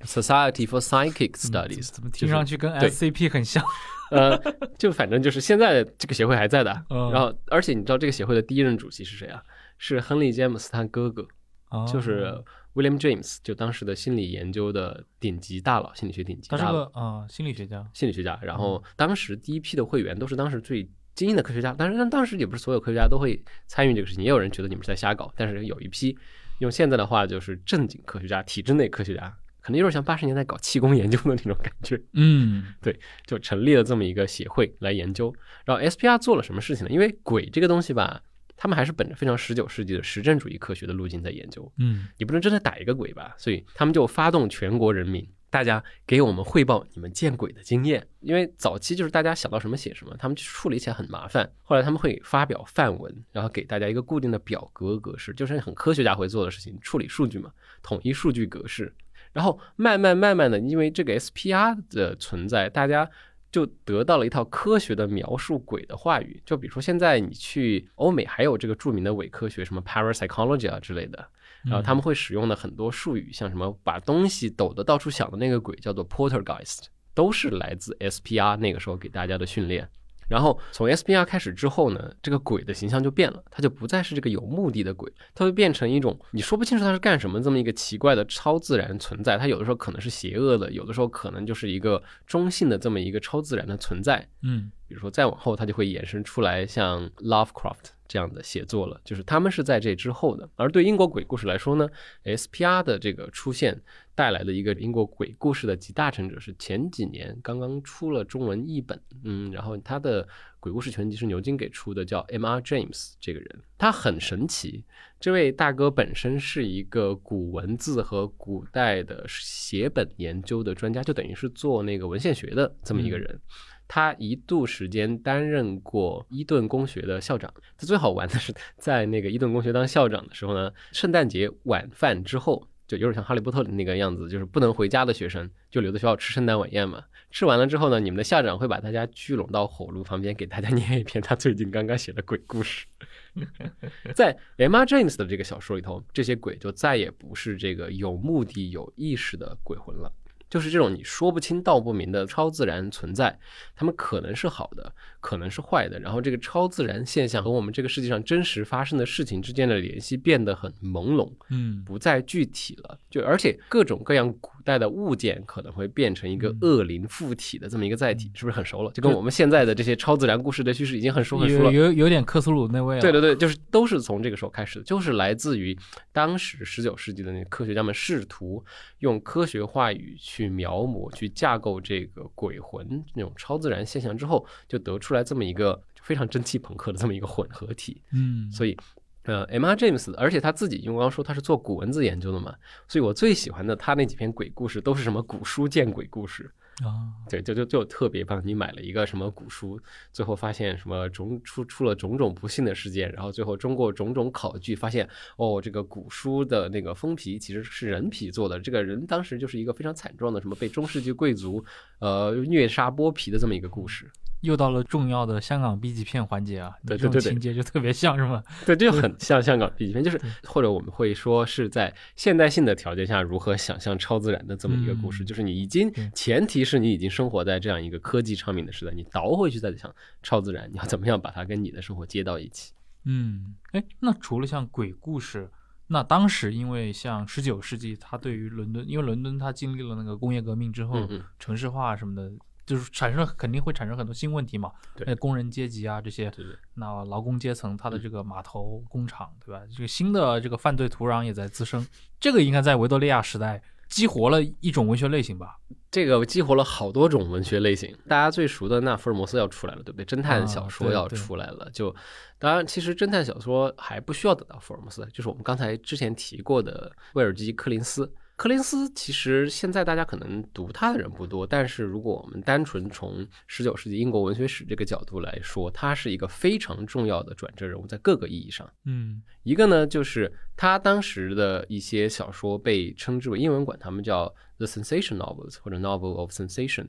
Society for Psychic 嗯 Studies，、怎么听上去跟 SCP 很像？呃，就反正就是现在这个协会还在的。嗯然后，而且你知道这个协会的第一任主席是谁啊？是亨利·詹姆斯他哥哥，哦就是 William James，就当时的心理研究的顶级大佬，心理学顶级他是大佬。个啊心理学家。心理学家，然后当时第一批的会员都是当时最精英的科学家，当然当时也不是所有科学家都会参与这个事情，也有人觉得你们是在瞎搞，但是有一批用现在的话就是正经科学家、体制内科学家，可能有点像八十年代搞气功研究的那种感觉，嗯 对就成立了这么一个协会来研究。然后 SPR 做了什么事情呢？因为鬼这个东西吧，他们还是本着非常十九世纪的实证主义科学的路径在研究，嗯你不能真的打一个鬼吧？所以他们就发动全国人民，大家给我们汇报你们见鬼的经验。因为早期就是大家想到什么写什么，他们处理起来很麻烦。后来他们会发表范文，然后给大家一个固定的表格格式，就是很科学家会做的事情，处理数据嘛，统一数据格式。然后慢慢慢慢的，因为这个 SPR 的存在，大家就得到了一套科学的描述鬼的话语。就比如说现在你去欧美，还有这个著名的伪科学，什么 parapsychology 啊之类的，然后他们会使用的很多术语，像什么把东西抖得到处响的那个鬼叫做 poltergeist，都是来自 SPR 那个时候给大家的训练。然后从 SBR 开始之后呢，这个鬼的形象就变了，它就不再是这个有目的的鬼，它会变成一种你说不清楚它是干什么这么一个奇怪的超自然存在。它有的时候可能是邪恶的，有的时候可能就是一个中性的这么一个超自然的存在。嗯比如说再往后，它就会衍生出来像 Lovecraft 这样的写作了，就是他们是在这之后的。而对英国鬼故事来说呢，SPR 的这个出现带来的一个英国鬼故事的集大成者是前几年刚刚出了中文译本，嗯，然后他的鬼故事全集是牛津给出的，叫 M.R. James 这个人，他很神奇。这位大哥本身是一个古文字和古代的写本研究的专家，就等于是做那个文献学的这么一个人。他一度时间担任过伊顿公学的校长。他最好玩的是，在那个伊顿公学当校长的时候呢，圣诞节晚饭之后，就有点像哈利波特的那个样子，就是不能回家的学生就留在学校吃圣诞晚宴嘛。吃完了之后呢，你们的校长会把大家聚拢到火炉旁边，给大家念 一篇他最近刚刚写的鬼故事。在 M.R. James 的这个小说里头，这些鬼就再也不是这个有目的、有意识的鬼魂了。就是这种你说不清道不明的超自然存在，他们可能是好的，可能是坏的。然后这个超自然现象和我们这个世界上真实发生的事情之间的联系变得很朦胧，嗯不再具体了。就而且各种各样古代的物件可能会变成一个恶灵附体的这么一个载体，是不是很熟了？就跟我们现在的这些超自然故事的叙事已经很熟很熟了。有有有点克苏鲁那味了。对对对，就是都是从这个时候开始的，就是来自于当时十九世纪的那个科学家们试图用科学话语去描摹、去架构这个鬼魂那种超自然现象之后，就得出来这么一个非常蒸汽朋克的这么一个混合体。嗯，所以，呃，M.R. James，而且他自己，因为我刚刚说他是做古文字研究的嘛，所以我最喜欢的他那几篇鬼故事都是什么古书见鬼故事。啊，对，就就就特别棒。你买了一个什么古书，最后发现什么种出出了种种不幸的事件，然后最后通过种种考据发现，哦，这个古书的那个封皮其实是人皮做的，这个人当时就是一个非常惨状的什么被中世纪贵族呃虐杀剥皮的这么一个故事。又到了重要的香港 B 级片环节啊！对这种对对对情节就特别像是吗？对，这就很像香港 B 级片，就是或者我们会说是在现代性的条件下如何想象超自然的这么一个故事，嗯就是你已经前提是你已经生活在这样一个科技昌明的时代，你倒回去再想超自然，你要怎么样把它跟你的生活接到一起？嗯，哎，那除了像鬼故事，那当时因为像十九世纪，它对于伦敦，因为伦敦它经历了那个工业革命之后，嗯嗯，城市化什么的，就是产生了肯定会产生很多新问题嘛。对那工人阶级啊这些，对对。那劳工阶层他嗯的这个码头工厂，对吧？这个新的这个犯罪土壤也在滋生，这个应该在维多利亚时代激活了一种文学类型吧？这个激活了好多种文学类型，大家最熟的那福尔摩斯要出来了，对不对？侦探小说要出来了，就当然，其实侦探小说还不需要等到福尔摩斯，就是我们刚才之前提过的威尔基·柯林斯。柯林斯其实现在大家可能读他的人不多，但是如果我们单纯从十九世纪英国文学史这个角度来说，他是一个非常重要的转折人物，在各个意义上。嗯一个呢，就是他当时的一些小说被称之为英文管他们叫 the sensation novels 或者 novel of sensation。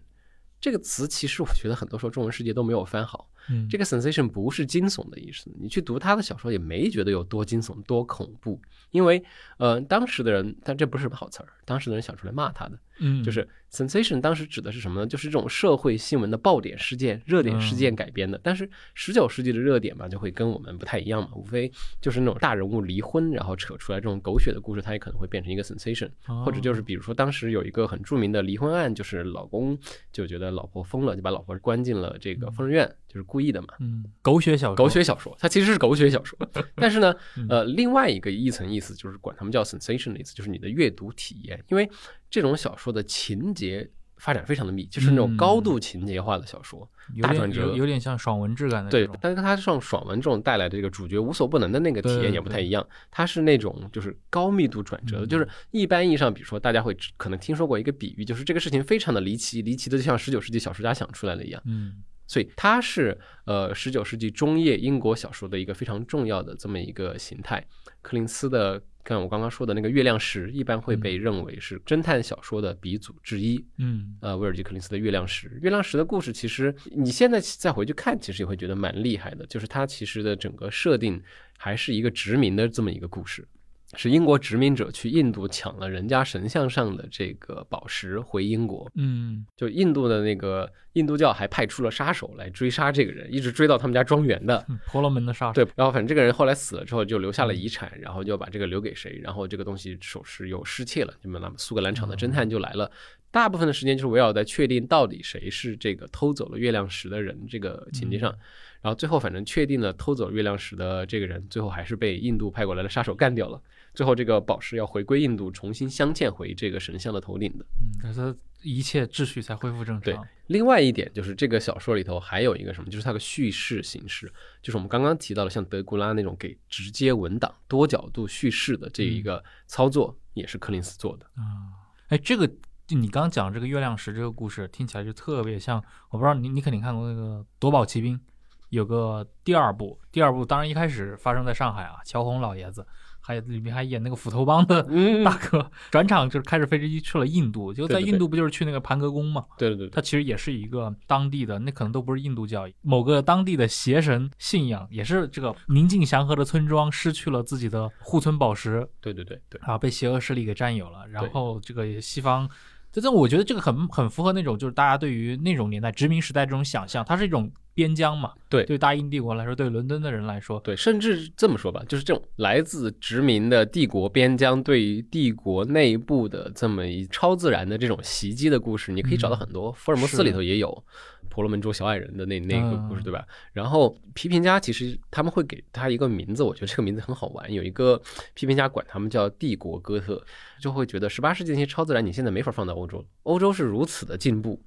这个词其实我觉得很多时候中文世界都没有翻好。这个 sensation 不是惊悚的意思，你去读他的小说也没觉得有多惊悚、多恐怖，因为呃，当时的人，但这不是什么好词儿，当时的人想出来骂他的，嗯。就是 sensation 当时指的是什么呢？就是这种社会新闻的爆点事件、热点事件改编的。但是十九世纪的热点嘛，就会跟我们不太一样嘛，无非就是那种大人物离婚，然后扯出来这种狗血的故事，它也可能会变成一个 sensation，或者就是比如说当时有一个很著名的离婚案，就是老公就觉得老婆疯了，就把老婆关进了这个疯人院，就是故意的嘛。嗯狗血小说。狗血小说，它其实是狗血小说，但是呢嗯，呃，另外一个一层意思就是管他们叫 sensation 的意思，就是你的阅读体验，因为这种小说的情节发展非常的密，就是那种嗯高度情节化的小说，有点大转折有有点像爽文质感的对但是它像爽文这种带来的这个主角无所不能的那个体验也不太一样，它是那种就是高密度转折，嗯就是一般意义上，比如说大家会可能听说过一个比喻，就是这个事情非常的离奇，离奇的就像十九世纪小说家想出来的一样。嗯所以它是呃十九世纪中叶英国小说的一个非常重要的这么一个形态。柯林斯的，看我刚刚说的那个《月亮石》，一般会被认为是侦探小说的鼻祖之一。嗯呃，威尔吉·柯林斯的《月亮石》，《月亮石》的故事其实你现在再回去看，其实也会觉得蛮厉害的。就是它其实的整个设定还是一个殖民的这么一个故事。是英国殖民者去印度抢了人家神像上的这个宝石回英国，嗯。就印度的那个印度教还派出了杀手来追杀这个人，一直追到他们家庄园的。嗯婆罗门的杀手，对，然后反正这个人后来死了之后，就留下了遗产，然后就把这个留给谁，然后这个东西首饰又失窃了，那么那么苏格兰场的侦探就来了，大部分的时间就是围绕在确定到底谁是这个偷走了月亮石的人这个情节上，然后最后反正确定了偷走月亮石的这个人，最后还是被印度派过来的杀手干掉了，最后这个宝石要回归印度，重新镶嵌回这个神像的头顶的。嗯，可是一切秩序才恢复正常对常。，另外一点就是这个小说里头还有一个什么，就是它的叙事形式，就是我们刚刚提到的像德古拉那种给直接文档、多角度叙事的这一个操作，也是柯林斯做的。啊，哎，这个就你刚讲这个月亮石这个故事，听起来就特别像，我不知道你你肯定看过那个《夺宝奇兵》，有个第二部，第二部当然一开始发生在上海啊，乔红老爷子，还有里面还演那个斧头帮的嗯大哥，转场就是开着飞机去了印度，就在印度不就是去那个盘格宫嘛？对对对对它其实也是一个当地的，那可能都不是印度教，某个当地的邪神信仰，也是这个宁静祥和的村庄失去了自己的护村宝石，对对对对，啊，被邪恶势力给占有了。然后这个西方，这这我觉得这个很很符合那种就是大家对于那种年代殖民时代这种想象，它是一种边疆嘛。对对大英帝国来说，对伦敦的人来说，对，甚至这么说吧，就是这种来自殖民的帝国边疆对于帝国内部的这么一超自然的这种袭击的故事，你可以找到很多。福尔摩斯里头也有婆罗门捉小矮人的那那个故事，嗯对吧？然后批评家其实他们会给他一个名字，我觉得这个名字很好玩。有一个批评家管他们叫帝国哥特，就会觉得十八世纪那些超自然你现在没法放在欧洲，欧洲是如此的进步。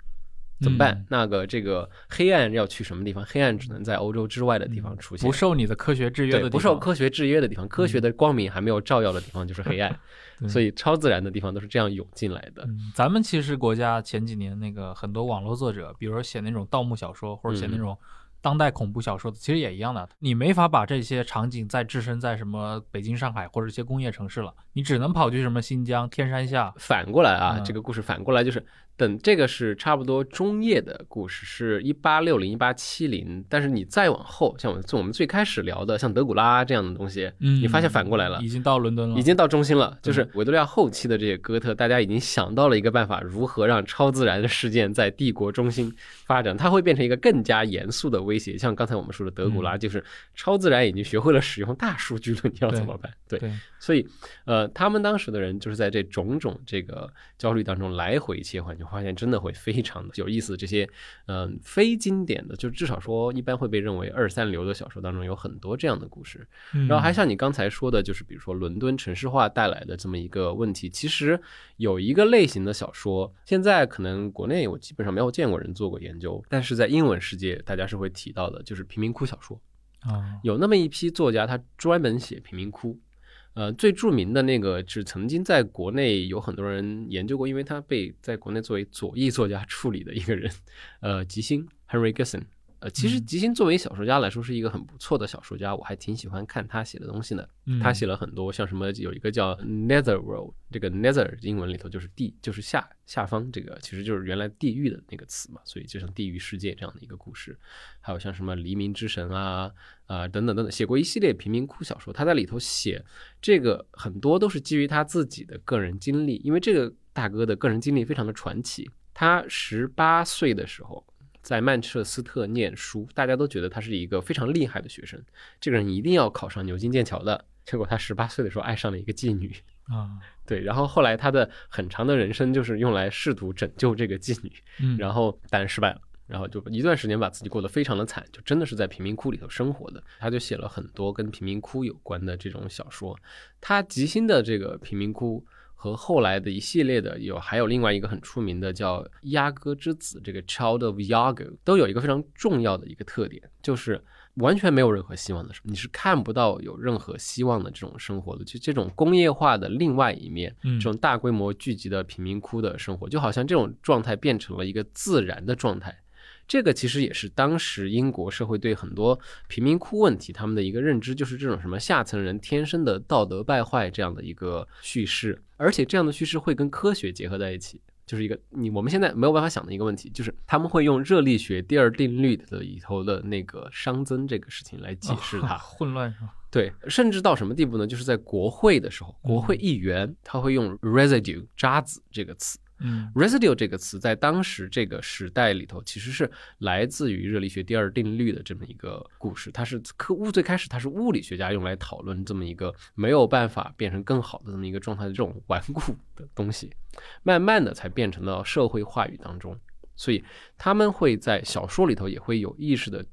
怎么办？嗯那个这个黑暗要去什么地方？黑暗只能在欧洲之外的地方出现，不受你的科学制约的，地方，不受科学制约的地方，科学的光明还没有照耀的地方就是黑暗，对所以超自然的地方都是这样涌进来的。嗯，咱们其实国家前几年那个很多网络作者，比如说写那种盗墓小说或者写那嗯种当代恐怖小说的，其实也一样的。你没法把这些场景再置身在什么北京、上海或者一些工业城市了，你只能跑去什么新疆天山下。反过来啊，嗯这个故事反过来就是，等这个是差不多中叶的故事，是一八六零、一八七零，但是你再往后，像我们从我们最开始聊的，像德古拉这样的东西，嗯，你发现反过来了已。经到伦敦了，已经到中心了，就是维多利亚后期的这些哥特，大家已经想到了一个办法，如何让超自然的事件在帝国中心发展，它会变成一个更加严肃的威胁。像刚才我们说的德古拉，嗯就是超自然已经学会了使用大数据了，你要怎么办？对，对，所以呃，他们当时的人就是在这种种这个焦虑当中来回切换，就发现真的会非常的有意思。这些嗯、非经典的，就至少说一般会被认为二三流的小说当中有很多这样的故事。然然后还像你刚才说的，就是比如说伦敦城市化带来的这么一个问题，其实有一个类型的小说，现在可能国内我基本上没有见过人做过研究，但是在英文世界大家是会提到的，就是贫民窟小说。啊，有那么一批作家，他专门写贫民窟。呃，最著名的那个是曾经在国内有很多人研究过，因为他被在国内作为左翼作家处理的一个人，呃，吉星 Henry Gibson。呃，其实嗯吉星作为小说家来说是一个很不错的小说家，我还挺喜欢看他写的东西的。嗯他写了很多像什么有一个叫 Netherworld，这个 Nether 英文里头就是地，就是下下方，这个其实就是原来地狱的那个词嘛，所以就像地狱世界这样的一个故事。还有像什么黎明之神啊啊、等等等等，写过一系列贫民窟小说。他在里头写这个很多都是基于他自己的个人经历，因为这个大哥的个人经历非常的传奇。他十八岁的时候。在曼彻斯特念书，大家都觉得他是一个非常厉害的学生，这个人一定要考上牛津、剑桥的。结果他十八岁的时候爱上了一个妓女，啊，对，然后后来他的很长的人生就是用来试图拯救这个妓女，嗯，然后但失败了，然后就一段时间把自己过得非常的惨，就真的是在贫民窟里头生活的。他就写了很多跟贫民窟有关的这种小说。他吉星的这个贫民窟和后来的一系列的有还有另外一个很出名的叫《鸦哥之子》这个 Child of Yago，都有一个非常重要的一个特点，就是完全没有任何希望的时候，你是看不到有任何希望的这种生活的，就这种工业化的另外一面，嗯这种大规模聚集的贫民窟的生活，就好像这种状态变成了一个自然的状态。这个其实也是当时英国社会对很多贫民窟问题他们的一个认知，就是这种什么下层人天生的道德败坏这样的一个叙事，而且这样的叙事会跟科学结合在一起。就是一个你我们现在没有办法想的一个问题，就是他们会用热力学第二定律的里头的那个熵增这个事情来解释它。混乱是吧？对，甚至到什么地步呢？就是在国会的时候，国会议员他会用 residue 渣子这个词。嗯 residue 这个词在当时这个时代里头，其实是来自于热力学第二定律的这么一个故事。它是科物最开始它是物理学家用来讨论这么一个没有办法变成更好的这么一个状态的这种顽固的东西，慢慢的才变成了社会话语当中。所以他们会在小说里头也会有意识的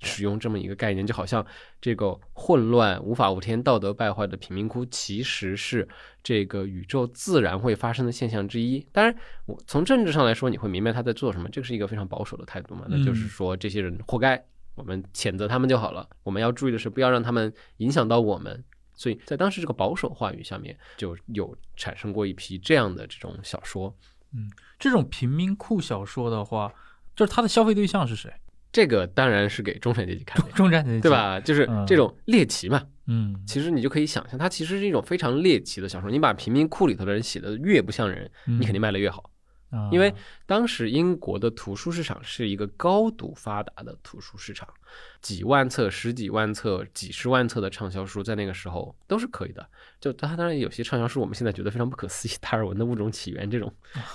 使用这么一个概念，就好像这个混乱、无法无天、道德败坏的贫民窟，其实是这个宇宙自然会发生的现象之一。当然，我从政治上来说，你会明白他在做什么，这个是一个非常保守的态度嘛，那就是说这些人活该，我们谴责他们就好了。我们要注意的是，不要让他们影响到我们。所以在当时这个保守话语下面，就有产生过一批这样的这种小说。嗯这种贫民窟小说的话，就是它的消费对象是谁？这个当然是给中产阶级看的，中产阶级，对？吧？就是嗯这种猎奇嘛。嗯，其实你就可以想象，它其实是一种非常猎奇的小说。你把贫民窟里头的人写的越不像人，嗯你肯定卖的越好。啊因为当时英国的图书市场是一个高度发达的图书市场，几万册、十几万册、几十万册的畅销书，在那个时候都是可以的。就它当然有些畅销书，我们现在觉得非常不可思议，达尔文的《物种起源》这种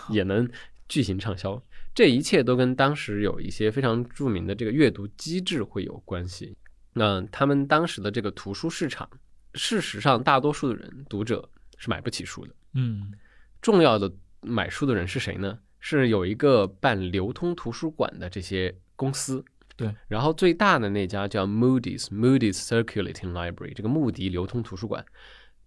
也能巨型畅销。这一切都跟当时有一些非常著名的这个阅读机制会有关系。那他们当时的这个图书市场，事实上大多数的人读者是买不起书的。嗯重要的买书的人是谁呢？是有一个办流通图书馆的这些公司。对，然后最大的那家叫 Moody's Moody's Circulating Library，这个穆迪流通图书馆，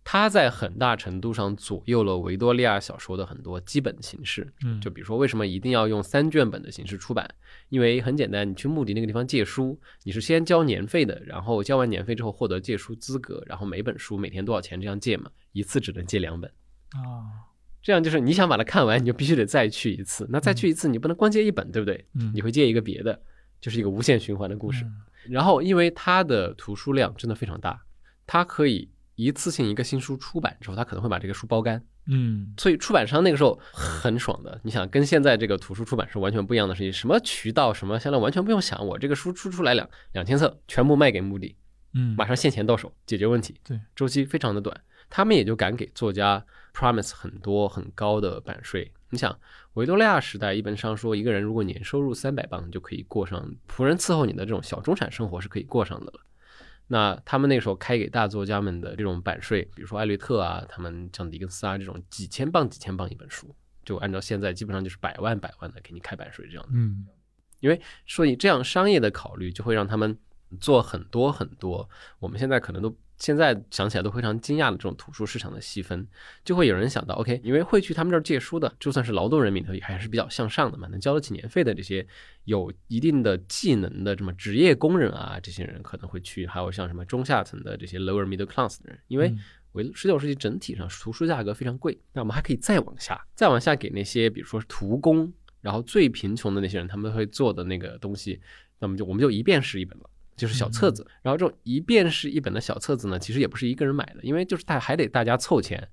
它在很大程度上左右了维多利亚小说的很多基本形式。嗯，就比如说，为什么一定要用三卷本的形式出版？因为很简单，你去穆迪那个地方借书，你是先交年费的，然后交完年费之后获得借书资格，然后每本书每天多少钱这样借嘛，一次只能借两本。啊，这样就是你想把它看完，你就必须得再去一次。那再去一次，你不能光借一本，对不对？嗯，你会借一个别的，就是一个无限循环的故事。嗯然后，因为它的图书量真的非常大，它可以一次性一个新书出版之后，他可能会把这个书包干。嗯所以出版商那个时候很爽的。你想，跟现在这个图书出版是完全不一样的事情，什么渠道、什么销量完全不用想，我这个书出出来两两千册，全部卖给目的，嗯，马上现钱到手，解决问题。对，周期非常的短，他们也就敢给作家 promise 很多很高的版税。你想，维多利亚时代一般上说，一个人如果年收入三百磅，就可以过上仆人伺候你的这种小中产生活是可以过上的了。那他们那个时候开给大作家们的这种版税，比如说艾略特啊，他们像狄更斯啊这种几千磅几千磅一本书，就按照现在基本上就是百万百万的给你开版税这样的。嗯因为所以这样商业的考虑就会让他们做很多很多，我们现在可能都现在想起来都非常惊讶的这种图书市场的细分，就会有人想到，OK，因为会去他们这儿借书的，就算是劳动人民里头也还是比较向上的嘛，能交得起年费的这些有一定的技能的这么职业工人啊，这些人可能会去，还有像什么中下层的这些 lower middle class 的人，因为嗯为十九世纪整体上图书价格非常贵，那我们还可以再往下，再往下给那些比如说徒工，然后最贫穷的那些人，他们会做的那个东西，那么就我们就一遍是一本了。就是小册子，然后这种一遍式一本的小册子呢，其实也不是一个人买的，因为就是大还得大家凑钱，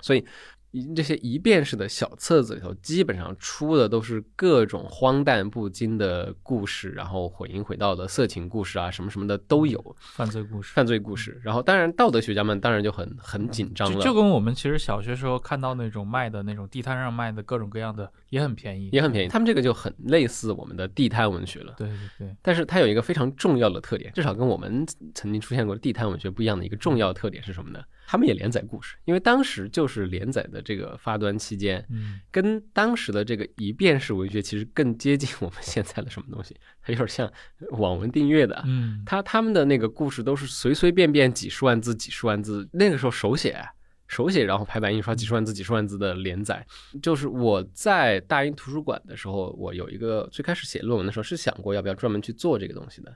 所以一这些一遍式的小册子里头，基本上出的都是各种荒诞不经的故事，然后毁淫毁道的色情故事啊，什么什么的都有，犯罪故事。犯罪故事。然后当然道德学家们当然就很很紧张了，就就跟我们其实小学时候看到那种卖的那种地摊上卖的各种各样的也很便宜，也很便宜。他们这个就很类似我们的地摊文学了。对对对，但是它有一个非常重要的特点，至少跟我们曾经出现过的地摊文学不一样的一个重要特点是什么呢？他们也连载故事，因为当时就是连载的这个发端期间，嗯跟当时的这个一遍式文学其实更接近我们现在的什么东西，它有点像网文订阅的。嗯，他他们的那个故事都是随随便便几十万字、几十万字，那个时候手写。手写，然后排版印刷几十万字、几十万字的连载，就是我在大英图书馆的时候，我有一个最开始写论文的时候是想过要不要专门去做这个东西的。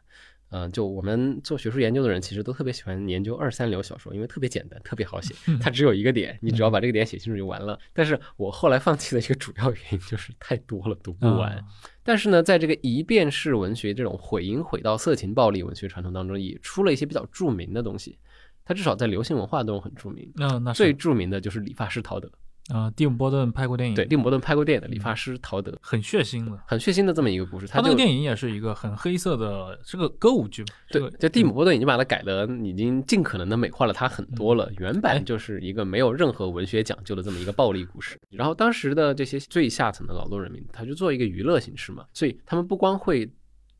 嗯、就我们做学术研究的人，其实都特别喜欢研究二三流小说，因为特别简单，特别好写，它只有一个点，你只要把这个点写清楚就完了。但是我后来放弃的一个主要原因就是太多了，读不完。啊但是呢，在这个一遍式文学这种毁淫毁到、色情暴力文学传统当中，也出了一些比较著名的东西。它至少在流行文化当中很著名。那那最著名的就是理发师陶德，啊、蒂姆·波顿拍过电影，对，蒂姆·波顿拍过电影的理发师陶德，很血腥的。很血腥的这么一个故事。他就他那个电影也是一个很黑色的，是个歌舞剧对就蒂姆·波顿已经把它改的，已经尽可能的美化了它很多了。原哎版就是一个没有任何文学讲究的这么一个暴力故事。然后当时的这些最下层的劳动人民，他就做一个娱乐形式嘛，所以他们不光会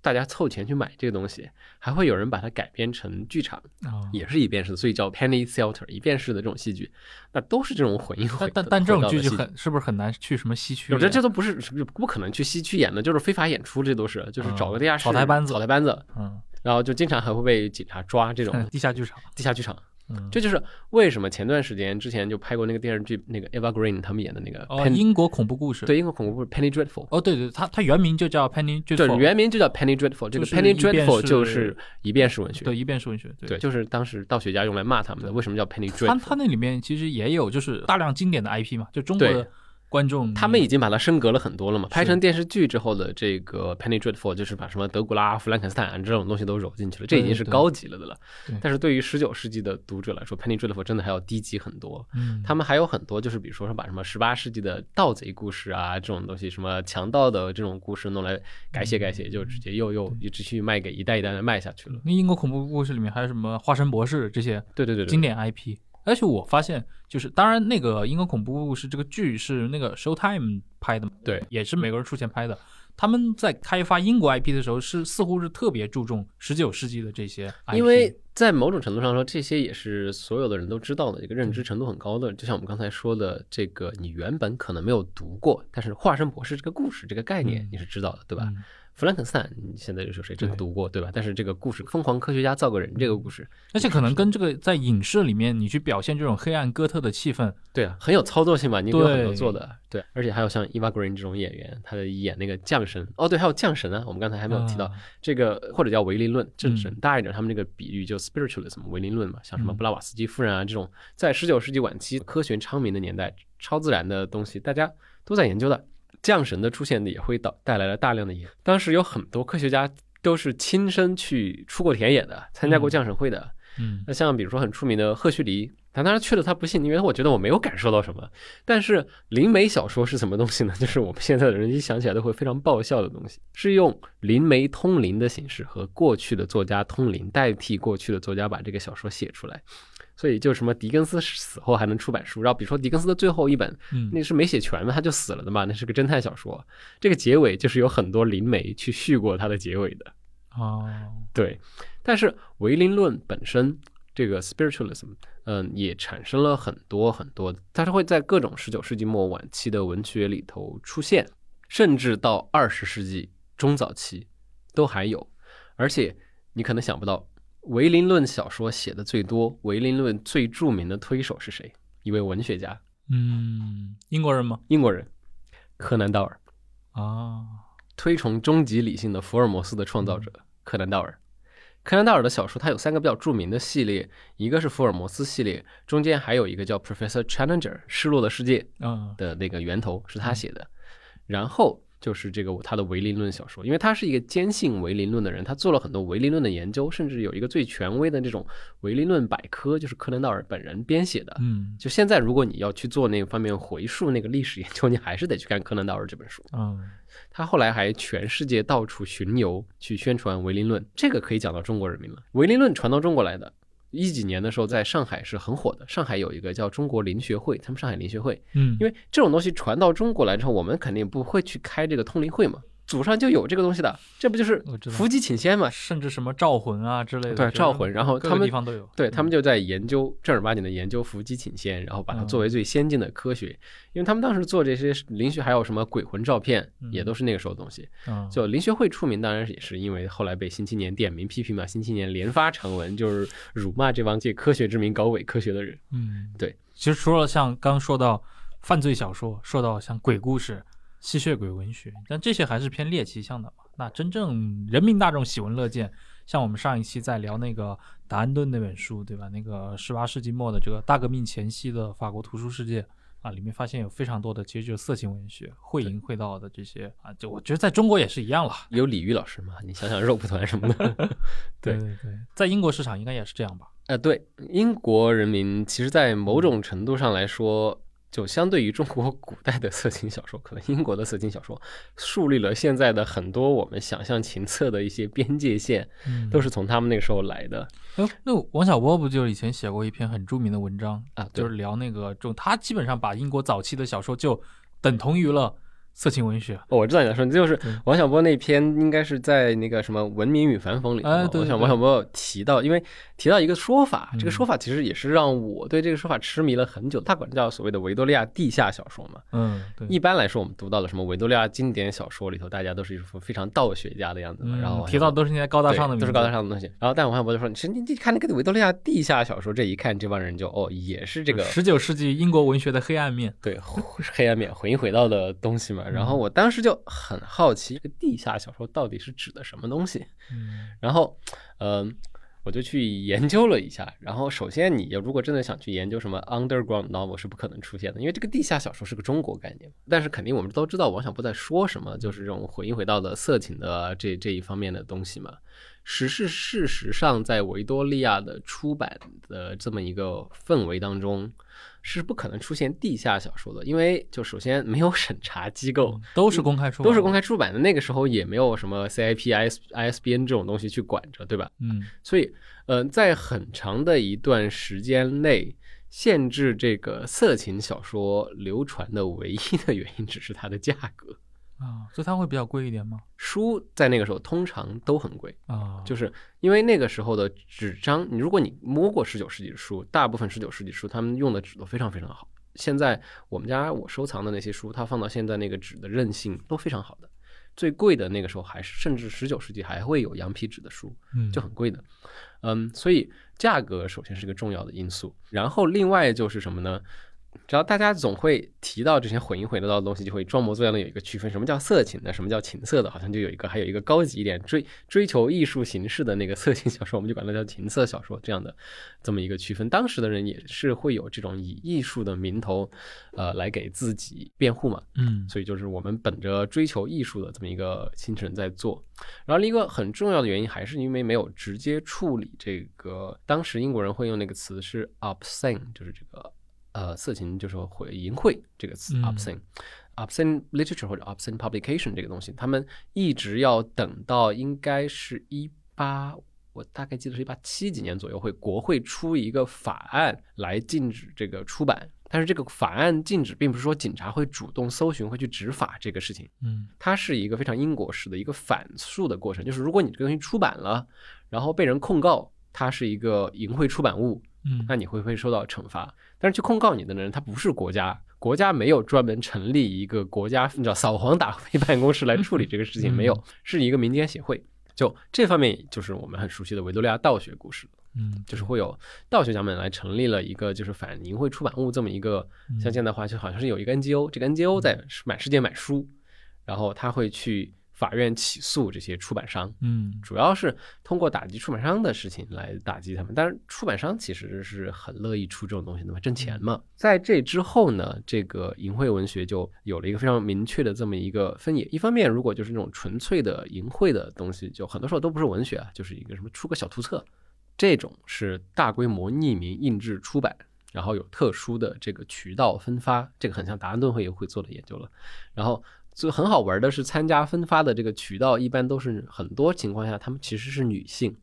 大家凑钱去买这个东西，还会有人把它改编成剧场，啊，也是一遍式的，所以叫 penny theater 一遍式的这种戏剧，那都是这种混音混但但但这种剧就很是不是很难去什么西区演？我觉得这都不是是不可能去西区演的，就是非法演出，这都是就是找个地下室嗯草台班子草台班子，嗯，然后就经常还会被警察抓这种 地下剧场，地下剧场。嗯，这就是为什么前段时间之前就拍过那个电视剧，那个 Eva Green 他们演的那个英国恐怖故事，对英国恐怖故事 Penny Dreadful，哦，对对，它它原名就叫 Penny Dreadful，原名就叫 Penny Dreadful，这个 Penny Dreadful 就是一遍式文学，对一遍式文学，对，就是当时道学家用来骂他们的，为什么叫 Penny Dreadful？它那里面其实也有就是大量经典的 IP 嘛，就中国的观众，他们已经把它升格了很多了嘛，拍成电视剧之后的这个 Penny Dreadful 就是把什么德古拉、弗兰肯斯坦啊这种东西都揉进去了，这已经是高级了的了。但是对于十九世纪的读者来说，Penny Dreadful 真的还要低级很多。嗯，他们还有很多，就是比如说是把什么十八世纪的盗贼故事啊这种东西，什么强盗的这种故事弄来改写改写，就直接又又一直去卖给一代一代的卖下去了。那英国恐怖故事里面还有什么化身博士这些对对对对，经典 IP，而且我发现就是，当然那个英国恐怖故事这个剧是那个 Showtime 拍的嘛，对，也是美国人出钱拍的。他们在开发英国 IP 的时候，是似乎是特别注重十九世纪的这些 IP，因为在某种程度上说，这些也是所有的人都知道的一个认知程度很高的。就像我们刚才说的，这个你原本可能没有读过，但是化身博士这个故事这个概念嗯你是知道的，对吧？嗯弗兰肯斯坦，你现在就是谁真对读过，对吧？但是这个故事，疯狂科学家造个人这个故事，而且可能跟这个在影视里面你去表现这种黑暗哥特的气氛，对啊，很有操作性嘛，你有很多做的，对，而且还有像 Eva Green 这种演员，他的演那个降神，哦，对，还有降神啊，我们刚才还没有提到、啊。这个，或者叫唯灵论正神，嗯大一点，他们这个比喻就 spiritualism 唯灵论嘛，像什么嗯。布拉瓦斯基夫人啊这种，在十九世纪晚期科学昌明的年代，超自然的东西大家都在研究的，降神的出现也会导带来了大量的研，当时有很多科学家都是亲身去出过田野的，参加过嗯降神会的。嗯那像比如说很出名的赫胥黎，他当时去了，他不信，因为我觉得我没有感受到什么。但是灵媒小说是什么东西呢？就是我们现在的人一想起来都会非常爆笑的东西，是用灵媒通灵的形式和过去的作家通灵，代替过去的作家把这个小说写出来。所以就什么狄更斯死后还能出版书，然后比如说狄更斯的最后一本，嗯那是没写全的，他就死了的嘛，那是个侦探小说。这个结尾就是有很多灵媒去续过他的结尾的。哦，对，但是唯灵论本身这个 spiritualism，嗯，也产生了很多很多，它是会在各种十九世纪末晚期的文学里头出现，甚至到二十世纪中早期都还有。而且你可能想不到，唯灵论小说写的最多，唯灵论最著名的推手是谁？一位文学家，嗯，英国人吗？英国人，柯南道尔。啊，推崇终极理性的福尔摩斯的创造者柯南道尔。柯南道尔的小说，他有三个比较著名的系列，一个是福尔摩斯系列，中间还有一个叫 Professor Challenger 失落的世界嗯的那个源头是他写的，然后就是这个他的唯灵论小说，因为他是一个坚信唯灵论的人，他做了很多唯灵论的研究，甚至有一个最权威的这种唯灵论百科，就是柯南道尔本人编写的。嗯就现在，如果你要去做那个方面回溯那个历史研究，你还是得去看柯南道尔这本书。嗯他后来还全世界到处巡游去宣传唯灵论，这个可以讲到中国人民了。唯灵论传到中国来的，一几年的时候在上海是很火的。上海有一个叫中国林学会，他们上海林学会，嗯，因为这种东西传到中国来之后，我们肯定不会去开这个通灵会嘛，祖上就有这个东西的，这不就是伏击请仙嘛？甚至什么召魂啊之类的，对召魂然后他们地方都有，对他们就在研究正儿八经的研究伏击请仙，然后把它作为最先进的科学，因为他们当时做这些灵学还有什么鬼魂照片，也都是那个时候的东西。嗯，就灵学会出名，当然也是因为后来被《新青年》点名批评嘛，《新青年》连发长文，就是辱骂这帮借科学之名搞伪科学的人。嗯，对。其实除了像刚说到犯罪小说，说到像鬼故事、吸血鬼文学，但这些还是偏猎奇向的嘛。那真正人民大众喜闻乐见，像我们上一期在聊那个达安顿那本书，对吧？那个十八世纪末的这个大革命前夕的法国图书世界。啊，里面发现有非常多的，其实就是色情文学、会淫会道的这些啊，就我觉得在中国也是一样了。有李玉老师嘛？你想想肉蒲团什么的。对 对对，在英国市场应该也是这样吧？呃，对，英国人民其实，在某种程度上来说，就相对于中国古代的色情小说，可能英国的色情小说树立了现在的很多我们想象情色的一些边界线，都是从他们那个时候来的。哎，那王小波不就以前写过一篇很著名的文章啊？就是聊那个，就他基本上把英国早期的小说就等同于了。色情文学，我知道你在说，就是王小波那篇，应该是在那个什么《文明与反讽》里。哎，对。我想王小波提到，因为提到一个说法，这个说法其实也是让我对这个说法痴迷了很久。他管叫所谓的维多利亚地下小说嘛。嗯，对。一般来说，我们读到的什么维多利亚经典小说里头，大家都是一副非常道学家的样子嘛。然后提到都是那些高大上的，都是高大上的东西。然后，但王小波就说：“你你你看那个维多利亚地下小说，这一看这帮人就哦，也是这个十九世纪英国文学的黑暗面。对，黑暗面，回回到的东西嘛。然后我当时。就很好奇，这个地下小说到底是指的什么东西？嗯，然后，嗯，我就去研究了一下。然后，首先，你如果真的想去研究什么 underground novel，是不可能出现的，因为这个地下小说是个中国概念。但是，肯定我们都知道王小波在说什么，就是这种回应回到的色情的这这一方面的东西嘛。实是事实上，在维多利亚的出版的这么一个氛围当中。是不可能出现地下小说的，因为就首先没有 审查机构，都是公开出，都是公开出版的。那个时候也没有什么 CIP、IS、ISBN 这种东西去管着，对吧？嗯，所以，嗯，在很长的一段时间内，限制这个色情小说流传的唯一的原因，只是它的价格。啊，所以它会比较贵一点吗？书在那个时候通常都很贵啊，就是因为那个时候的纸张，你如果你摸过十九世纪的书，大部分十九世纪书他们用的纸都非常非常好。现在我们家我收藏的那些书，它放到现在那个纸的韧性都非常好的。最贵的那个时候还是甚至十九世纪还会有羊皮纸的书，就很贵的。嗯，所以价格首先是个重要的因素，然后另外就是什么呢？只要大家总会提到这些混音混得到的东西，就会装模作样的有一个区分。什么叫色情的？什么叫情色的？好像就有一个，还有一个高级一点追追求艺术形式的那个色情小说，我们就管它叫情色小说这样的这么一个区分。当时的人也是会有这种以艺术的名头，呃，来给自己辩护嘛。嗯，所以就是我们本着追求艺术的这么一个精神在做。然后另一个很重要的原因，还是因为没有直接处理这个，当时英国人会用那个词是 obscene，就是这个。呃，色情就是会淫秽这个词，obscene，obscene literature 或者 obscene publication 这个东西，他们一直要等到应该是一八，我大概记得是一八七几年左右，会国会出一个法案来禁止这个出版。但是这个法案禁止，并不是说警察会主动搜寻会去执法这个事情，嗯，它是一个非常英国式的一个反诉的过程，就是如果你这个东西出版了，然后被人控告它是一个淫秽出版物。嗯，那你会不会受到惩罚？但是去控告你的人，他不是国家，国家没有专门成立一个国家，你知道扫黄打非办公室来处理这个事情，没有，是一个民间协会。就这方面，就是我们很熟悉的维多利亚道学故事，嗯，就是会有道学家们来成立了一个就是反淫秽出版物这么一个，像现在的话就好像是有一个 NGO，这个 NGO 在满世界买书，然后他会去。法院起诉这些出版商，嗯，主要是通过打击出版商的事情来打击他们。但是出版商其实是很乐意出这种东西的嘛，挣钱嘛。在这之后呢，这个淫秽文学就有了一个非常明确的这么一个分野。一方面，如果就是那种纯粹的淫秽的东西，就很多时候都不是文学啊，就是一个什么出个小图册，这种是大规模匿名印制出版，然后有特殊的这个渠道分发，这个很像达安顿会也会做的研究了，然后。就很好玩的是，参加分发的这个渠道一般都是很多情况下，他们其实是女性，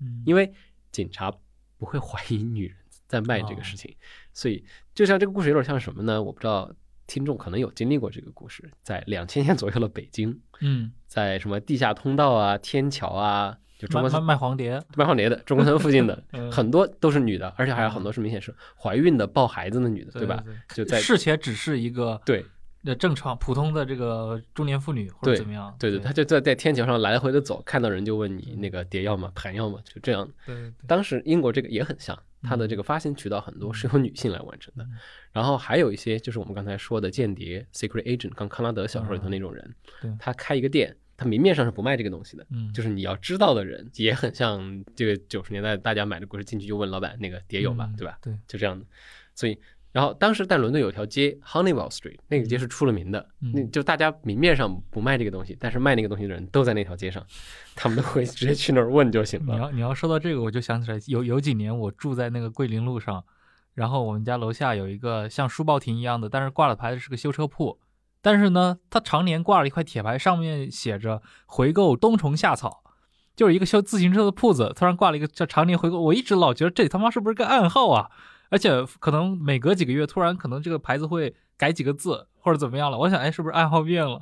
嗯，因为警察不会怀疑女人在卖这个事情，所以就像这个故事有点像什么呢？我不知道听众可能有经历过这个故事，在两千年左右的北京，嗯，在什么地下通道啊、天桥啊，就中关村卖黄碟、卖黄碟的中关村附近的 很多都是女的，而且还有很多是明显是怀孕的、抱孩子的女的，对吧？就在事前只是一个对。那正常普通的这个中年妇女或者怎么样？对对，他就在在天桥上来回的走，看到人就问你那个碟要吗？盘要吗？就这样。对，当时英国这个也很像，它的这个发行渠道很多是由女性来完成的。然后还有一些就是我们刚才说的间谍 （secret agent），刚康拉德小说里头那种人，他开一个店，他明面上是不卖这个东西的，就是你要知道的人也很像这个九十年代大家买的故事进去就问老板那个碟有吗？对吧？对，就这样的，所以。然后当时在伦敦有条街 Honeywell Street，那个街是出了名的，那就大家明面上不卖这个东西，但是卖那个东西的人都在那条街上，他们都会直接去那儿问就行了。你要你要说到这个，我就想起来有有几年我住在那个桂林路上。然后我们家楼下有一个像书报亭一样的，但是挂了牌子是个修车铺。但是呢，他常年挂了一块铁牌，上面写着“回购冬虫夏草”，就是一个修自行车的铺子，突然挂了一个叫“常年回购”。我一直老觉得这他妈是不是个暗号啊？而且可能每隔几个月，突然可能这个牌子会改几个字或者怎么样了。我想，哎，是不是爱好变了？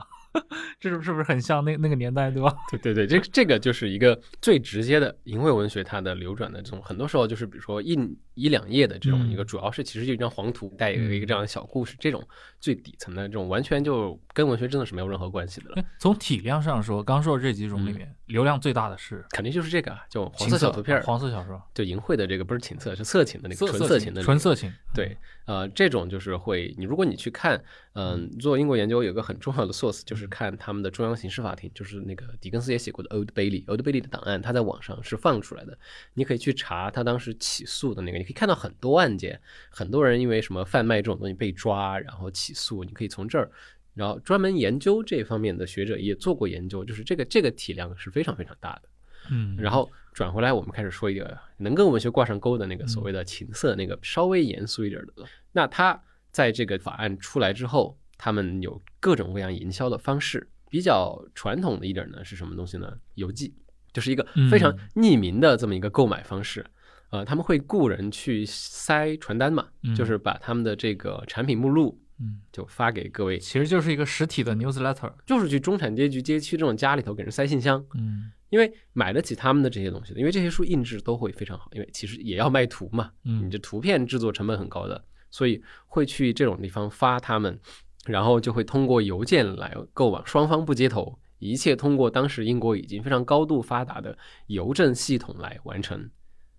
这是是不是很像那那个年代，对吧？对对对，这这个就是一个最直接的淫秽文学，它的流转的这种，很多时候就是比如说印一两页的这种一个，主要是其实就一张黄图带一个一个这样的小故事，这种最底层的这种，完全就跟文学真的是没有任何关系的了。从体量上说，刚说的这几种里面，流量最大的是肯定就是这个，就黄色小图片，黄色小说，就淫秽的这个不是情色，是色情的那个纯色情的纯色情。对，呃，这种就是会，你如果你去看，嗯，做英国研究有个很重要的 source，就是看他们的中央刑事法庭，就是那个狄更斯也写过的 Old Bailey，Old Bailey 的档案，它在网上是放出来的，你可以去查他当时起诉的那个，你可以看到很多案件，很多人因为什么贩卖这种东西被抓，然后起诉，你可以从这儿，然后专门研究这方面的学者也做过研究，就是这个这个体量是非常非常大的，嗯，然后转回来，我们开始说一个能跟文学挂上钩的那个所谓的情色，那个稍微严肃一点的，那他在这个法案出来之后。他们有各种各样营销的方式，比较传统的一点呢是什么东西呢？邮寄，就是一个非常匿名的这么一个购买方式。呃，他们会雇人去塞传单嘛，就是把他们的这个产品目录，嗯，就发给各位，其实就是一个实体的 newsletter，就是去中产阶级街区这种家里头给人塞信箱，嗯，因为买得起他们的这些东西的，因为这些书印制都会非常好，因为其实也要卖图嘛，嗯，你这图片制作成本很高的，所以会去这种地方发他们。然后就会通过邮件来购往，双方不接头，一切通过当时英国已经非常高度发达的邮政系统来完成。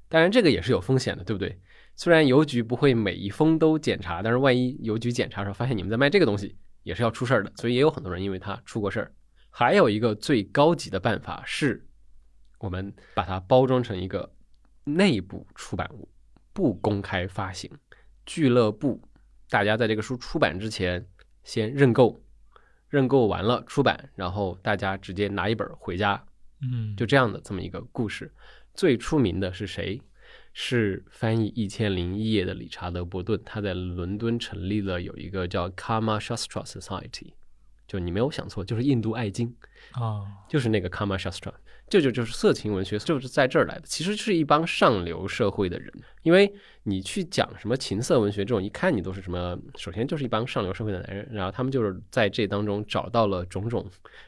当然，这个也是有风险的，对不对？虽然邮局不会每一封都检查，但是万一邮局检查的时候发现你们在卖这个东西，也是要出事儿的。所以也有很多人因为它出过事儿。还有一个最高级的办法是，我们把它包装成一个内部出版物，不公开发行。俱乐部，大家在这个书出版之前。先认购，认购完了出版，然后大家直接拿一本回家，嗯，就这样的这么一个故事。最出名的是谁？是翻译《一千零一夜》的理查德·伯顿，他在伦敦成立了有一个叫 Kama Shastra Society，就你没有想错，就是印度爱经啊，就是那个 Kama Shastra。这就就是色情文学，就是在这儿来的。其实是一帮上流社会的人，因为你去讲什么情色文学这种，一看你都是什么，首先就是一帮上流社会的男人，然后他们就是在这当中找到了种种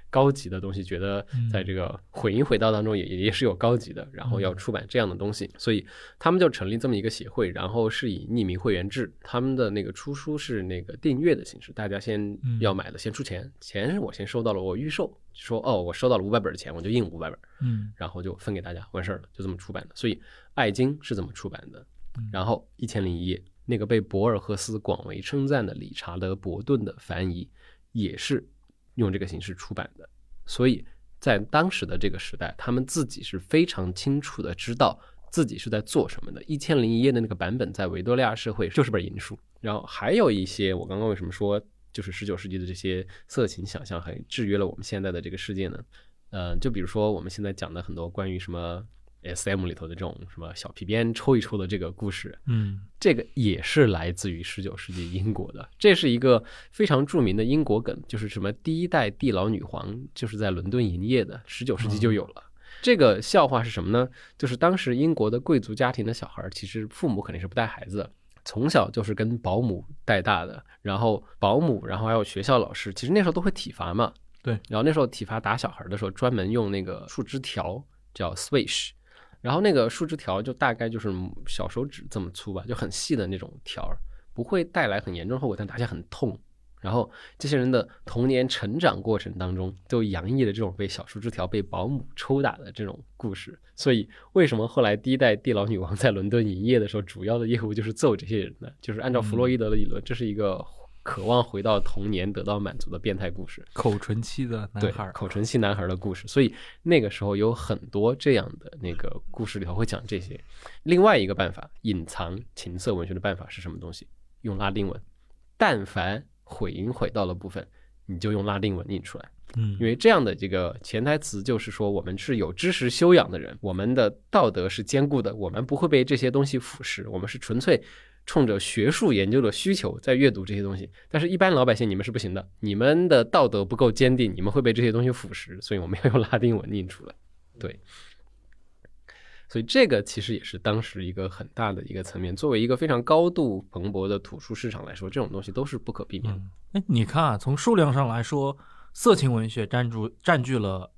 高级的东西，觉得在这个混音混道当中也也是有高级的，然后要出版这样的东西，所以他们就成立这么一个协会，然后是以匿名会员制，他们的那个出书是那个订阅的形式，大家先要买的先出钱，钱我先收到了，我预售。说哦，我收到了五百本的钱，我就印五百本，嗯，然后就分给大家，完事儿了，就这么出版的。所以《爱经》是怎么出版的。然后《一千零一夜》那个被博尔赫斯广为称赞的理查德·伯顿的翻译，也是用这个形式出版的。所以在当时的这个时代，他们自己是非常清楚的知道自己是在做什么的。《一千零一夜》的那个版本在维多利亚社会就是本淫书。然后还有一些，我刚刚为什么说？就是十九世纪的这些色情想象，还制约了我们现在的这个世界呢。呃，就比如说我们现在讲的很多关于什么 S.M 里头的这种什么小皮鞭抽一抽的这个故事，嗯，这个也是来自于十九世纪英国的。这是一个非常著名的英国梗，就是什么第一代地牢女皇就是在伦敦营业的，十九世纪就有了。这个笑话是什么呢？就是当时英国的贵族家庭的小孩，其实父母肯定是不带孩子的。从小就是跟保姆带大的，然后保姆，然后还有学校老师，其实那时候都会体罚嘛。对，然后那时候体罚打小孩的时候，专门用那个树枝条叫 swish，然后那个树枝条就大概就是小手指这么粗吧，就很细的那种条，不会带来很严重后果，但打起来很痛。然后这些人的童年成长过程当中，都洋溢了这种被小树枝条被保姆抽打的这种故事。所以，为什么后来第一代地牢女王在伦敦营业的时候，主要的业务就是揍这些人呢？就是按照弗洛伊德的理论，这是一个渴望回到童年得到满足的变态故事。口唇期的男孩，口唇期男孩的故事。所以那个时候有很多这样的那个故事里头会讲这些。另外一个办法，隐藏情色文学的办法是什么东西？用拉丁文。但凡毁音毁到了部分，你就用拉丁文印出来，嗯，因为这样的这个潜台词就是说，我们是有知识修养的人，我们的道德是坚固的，我们不会被这些东西腐蚀，我们是纯粹冲着学术研究的需求在阅读这些东西，但是一般老百姓你们是不行的，你们的道德不够坚定，你们会被这些东西腐蚀，所以我们要用拉丁文印出来。对，所以这个其实也是当时一个很大的一个层面。作为一个非常高度蓬勃的图书市场来说，这种东西都是不可避免的。嗯，哎，你看啊，从数量上来说，色情文学占住占据了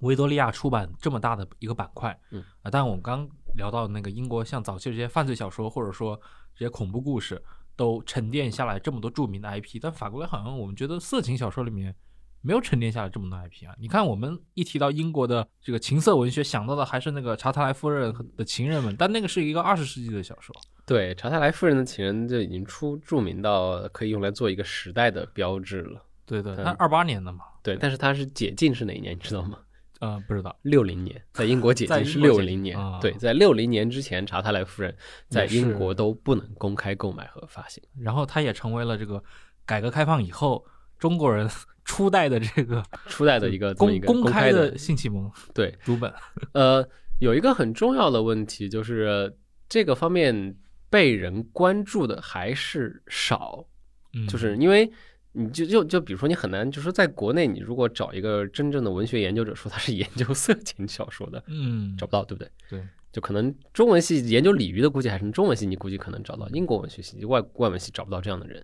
维多利亚出版这么大的一个板块。嗯啊，但我们刚聊到那个英国，像早期这些犯罪小说，或者说这些恐怖故事，都沉淀下来这么多著名的 IP，但反过来好像我们觉得色情小说里面没有沉淀下来这么多 IP 啊。你看，我们一提到英国的这个情色文学，想到的还是那个查特莱夫人的情人们，但那个是一个二十世纪的小说。对，查泰莱夫人的情人就已经出著名到可以用来做一个时代的标志了。对对，嗯它二八年的嘛。对，但是它是解禁是哪一年，你知道吗？呃，不知道。六零年，在英国解在禁是六零年。对，在六零年之前，查泰莱夫人在英国都不能公开购买和发行。然后它也成为了这个改革开放以后中国人 初代的这个 初代的一个这么一公开的性启蒙对，读本。呃，有一个很重要的问题就是这个方面被人关注的还是少，嗯，就是因为你就就就比如说你很难，就说在国内你如果找一个真正的文学研究者说他是研究色情小说的，嗯，找不到，对不对？对，就可能中文系研究鲤鱼的，估计还是中文系，你估计可能找到；英国文学系、外外文系找不到这样的人。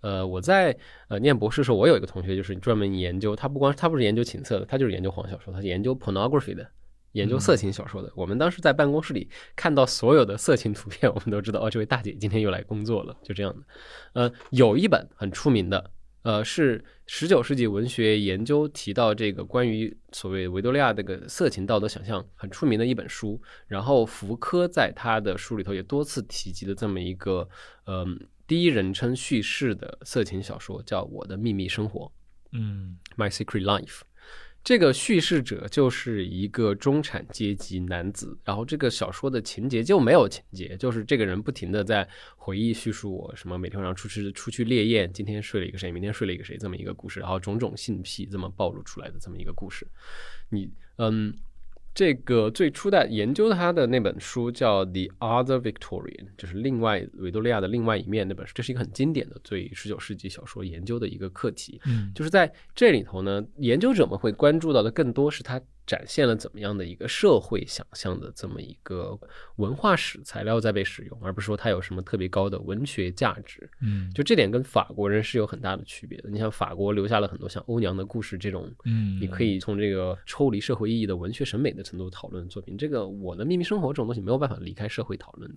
呃，我在呃念博士的时候，我有一个同学就是专门研究，他不光他不是研究情色的，他就是研究黄小说，他是研究 pornography 的，研究色情小说的。我们当时在办公室里看到所有的色情图片，我们都知道哦，这位大姐今天又来工作了，就这样的。呃，有一本很出名的，呃，是十九世纪文学研究提到这个关于所谓维多利亚这个色情道德想象很出名的一本书。然后福柯在他的书里头也多次提及的这么一个，嗯、第一人称叙事的色情小说，叫《我的秘密生活》嗯 （My Secret Life）。这个叙事者就是一个中产阶级男子，然后这个小说的情节就没有情节，就是这个人不停的在回忆叙述我什么每天晚上出去出去猎艳，今天睡了一个谁，明天睡了一个谁这么一个故事，然后种种性癖这么暴露出来的这么一个故事。你嗯，这个最初的研究他的那本书叫《The Other Victorian》，就是另外维多利亚的另外一面那本书，这是一个很经典的对十九世纪小说研究的一个课题。嗯，就是在这里头呢，研究者们会关注到的更多是它展现了怎么样的一个社会想象的这么一个文化史材料在被使用，而不是说它有什么特别高的文学价值。嗯，就这点跟法国人是有很大的区别的。你像法国留下了很多像欧娘的故事这种，嗯，你可以从这个抽离社会意义的文学审美的程度讨论作品。这个《我的秘密生活》这种东西没有办法离开社会讨论的。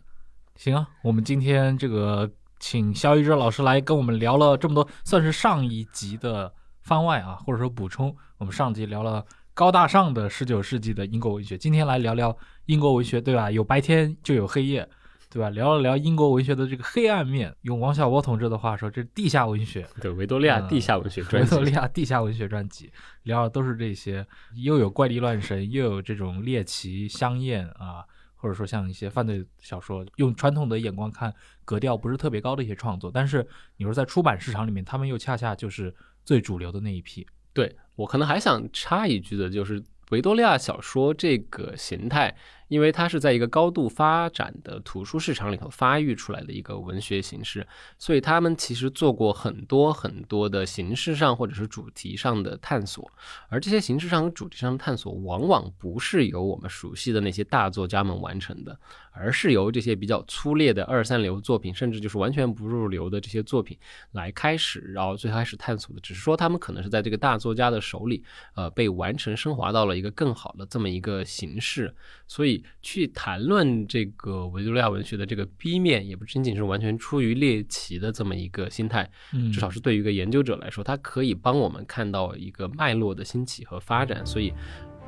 行啊，我们今天这个请肖一哲老师来跟我们聊了这么多，算是上一集的番外啊，或者说补充。我们上集聊了高大上的十九世纪的英国文学，今天来聊聊英国文学，对吧？有白天就有黑夜，对吧？聊了聊英国文学的这个黑暗面。用王小波同志的话说，这是地下文学，对，维多利亚嗯地下文学专辑维多，利亚地下文学专辑，聊的都是这些，又有怪力乱神，又有这种猎奇香艳啊，或者说像一些犯罪小说，用传统的眼光看格调不是特别高的一些创作，但是你说在出版市场里面，他们又恰恰就是最主流的那一批。对我可能还想插一句的，就是维多利亚小说这个形态，因为它是在一个高度发展的图书市场里头发育出来的一个文学形式，所以他们其实做过很多很多的形式上或者是主题上的探索，而这些形式上和主题上的探索，往往不是由我们熟悉的那些大作家们完成的，而是由这些比较粗劣的二三流作品，甚至就是完全不入流的这些作品来开始，然后最开始探索的，只是说他们可能是在这个大作家的手里，呃，被完成升华到了一个更好的这么一个形式，所以去谈论这个维多利亚文学的这个 B 面，也不仅仅是完全出于猎奇的这么一个心态，嗯，至少是对于一个研究者来说，它可以帮我们看到一个脉络的兴起和发展，所以。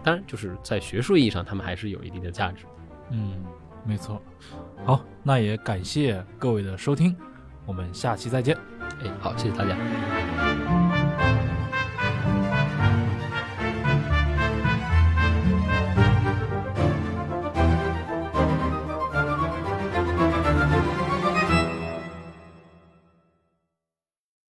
当然，就是在学术意义上，他们还是有一定的价值。嗯，没错。好，那也感谢各位的收听，我们下期再见。哎，好，谢谢大家。